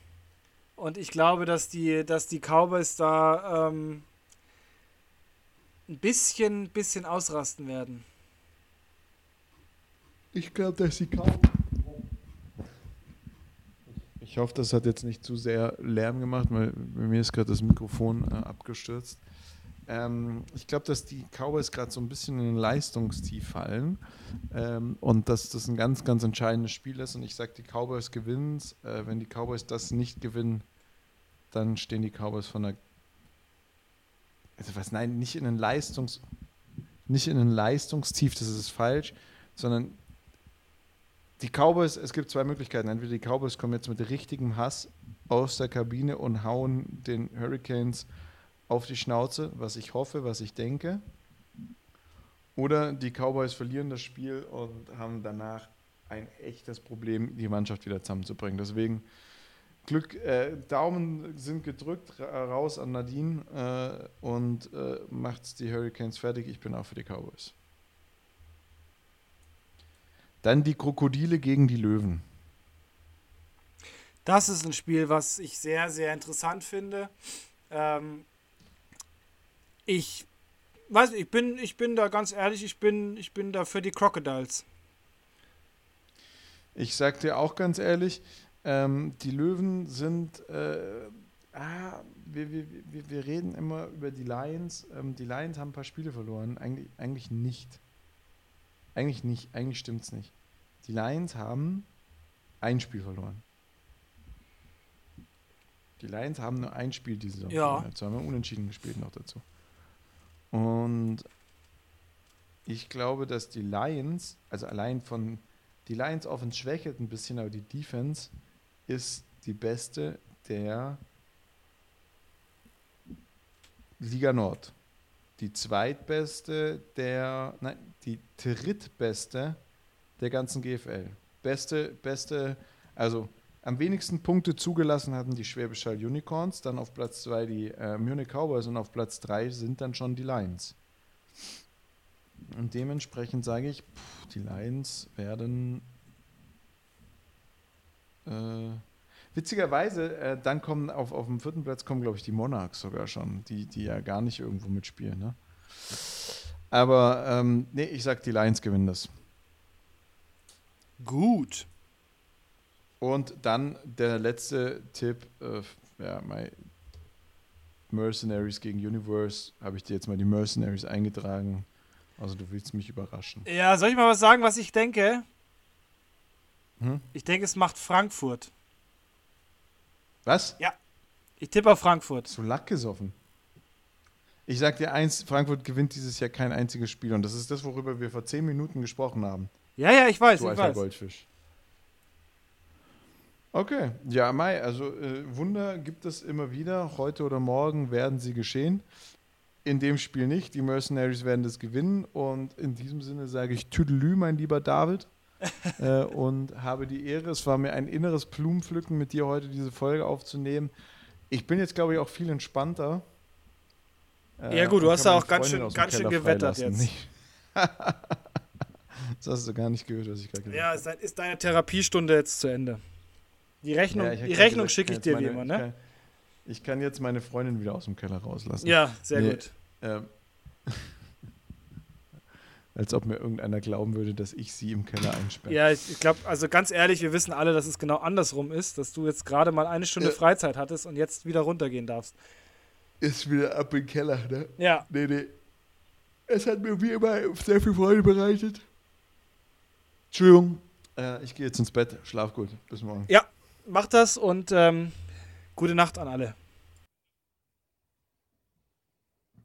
Und ich glaube, dass die, dass die Cowboys da ähm, ein bisschen, bisschen ausrasten werden. Ich glaube, dass sie Cowboys. Ich hoffe, das hat jetzt nicht zu sehr Lärm gemacht, weil bei mir ist gerade das Mikrofon äh, abgestürzt. Ähm, ich glaube, dass die Cowboys gerade so ein bisschen in ein Leistungstief fallen ähm, und dass das ein ganz, ganz entscheidendes Spiel ist. Und ich sage, die Cowboys gewinnen es. Äh, wenn die Cowboys das nicht gewinnen, dann stehen die Cowboys von der. Also was? Nein, nicht in ein Leistungs, nicht in ein Leistungstief. Das ist falsch, sondern die Cowboys. Es gibt zwei Möglichkeiten. Entweder die Cowboys kommen jetzt mit richtigem Hass aus der Kabine und hauen den Hurricanes auf die Schnauze, was ich hoffe, was ich denke. Oder die Cowboys verlieren das Spiel und haben danach ein echtes Problem, die Mannschaft wieder zusammenzubringen. Deswegen Glück, äh, Daumen sind gedrückt, raus an Nadine äh, und äh, macht's die Hurricanes fertig. Ich bin auch für die Cowboys. Dann die Krokodile gegen die Löwen. Das ist ein Spiel, was ich sehr, sehr interessant finde. Ähm, ich weiß, ich bin, ich bin da ganz ehrlich, ich bin, ich bin da für die Crocodiles. Ich sag dir auch ganz ehrlich, ähm, die Löwen sind, äh, ah, wir, wir, wir, wir reden immer über die Lions. Ähm, die Lions haben ein paar Spiele verloren. Eigentlich, eigentlich nicht. Eigentlich nicht, eigentlich stimmt's nicht. Die Lions haben ein Spiel verloren. Die Lions haben nur ein Spiel diese Saison. Ja. Dazu haben wir unentschieden gespielt noch dazu. Und ich glaube, dass die Lions, also allein von die Lions Offense schwächelt ein bisschen, aber die Defense ist die beste der Liga Nord. Die zweitbeste der, nein, die drittbeste der ganzen GFL. Beste, beste, also am wenigsten Punkte zugelassen hatten die Schwäbisch Unicorns, dann auf Platz 2 die äh, Munich Cowboys und auf Platz 3 sind dann schon die Lions. Und dementsprechend sage ich, pff, die Lions werden äh, witzigerweise, äh, dann kommen auf, auf dem vierten Platz kommen, glaube ich, die Monarchs sogar schon, die, die ja gar nicht irgendwo mitspielen. Ne? Aber ähm, nee, ich sag, die Lions gewinnen das. Gut. Und dann der letzte Tipp, äh, ja, my Mercenaries gegen Universe, habe ich dir jetzt mal die Mercenaries eingetragen. Also du willst mich überraschen. Ja, soll ich mal was sagen, was ich denke? Hm? Ich denke, es macht Frankfurt. Was? Ja. Ich tippe auf Frankfurt. So Lack gesoffen. Ich sag dir eins, Frankfurt gewinnt dieses Jahr kein einziges Spiel und das ist das, worüber wir vor zehn Minuten gesprochen haben. Ja, ja, ich weiß, Du ich alter weiß. Goldfisch. Okay, ja, Mai, also äh, Wunder gibt es immer wieder. Heute oder morgen werden sie geschehen. In dem Spiel nicht. Die Mercenaries werden das gewinnen. Und in diesem Sinne sage ich Tüdelü, mein lieber David. Äh, und habe die Ehre. Es war mir ein inneres Blumenpflücken, mit dir heute diese Folge aufzunehmen. Ich bin jetzt, glaube ich, auch viel entspannter. Äh, Ja, gut, du hast ja meine auch ganz schön- ganz schön gewettert jetzt. [LAUGHS] Das hast du gar nicht gehört, was ich gerade gesagt Ja, habe. dein- ist deine Therapiestunde jetzt zu Ende. Die Rechnung, Ja, die Rechnung schicke ich dir wie immer, Ich ne? kann, ich kann jetzt meine Freundin wieder aus dem Keller rauslassen. Ja, sehr Nee. gut. Ähm, [LAUGHS] als ob mir irgendeiner glauben würde, dass ich sie im Keller einsperre. Ja, ich, glaube, also ganz ehrlich, wir wissen alle, dass es genau andersrum ist, dass du jetzt gerade mal eine Stunde Ja. Freizeit hattest und jetzt wieder runtergehen darfst. Ist wieder ab im Keller, ne? Ja, Nee, nee. Es hat mir wie immer sehr viel Freude bereitet. Entschuldigung. Äh, ich gehe jetzt ins Bett. Schlaf gut. Bis morgen. ja, mach das und ähm, gute Nacht an alle.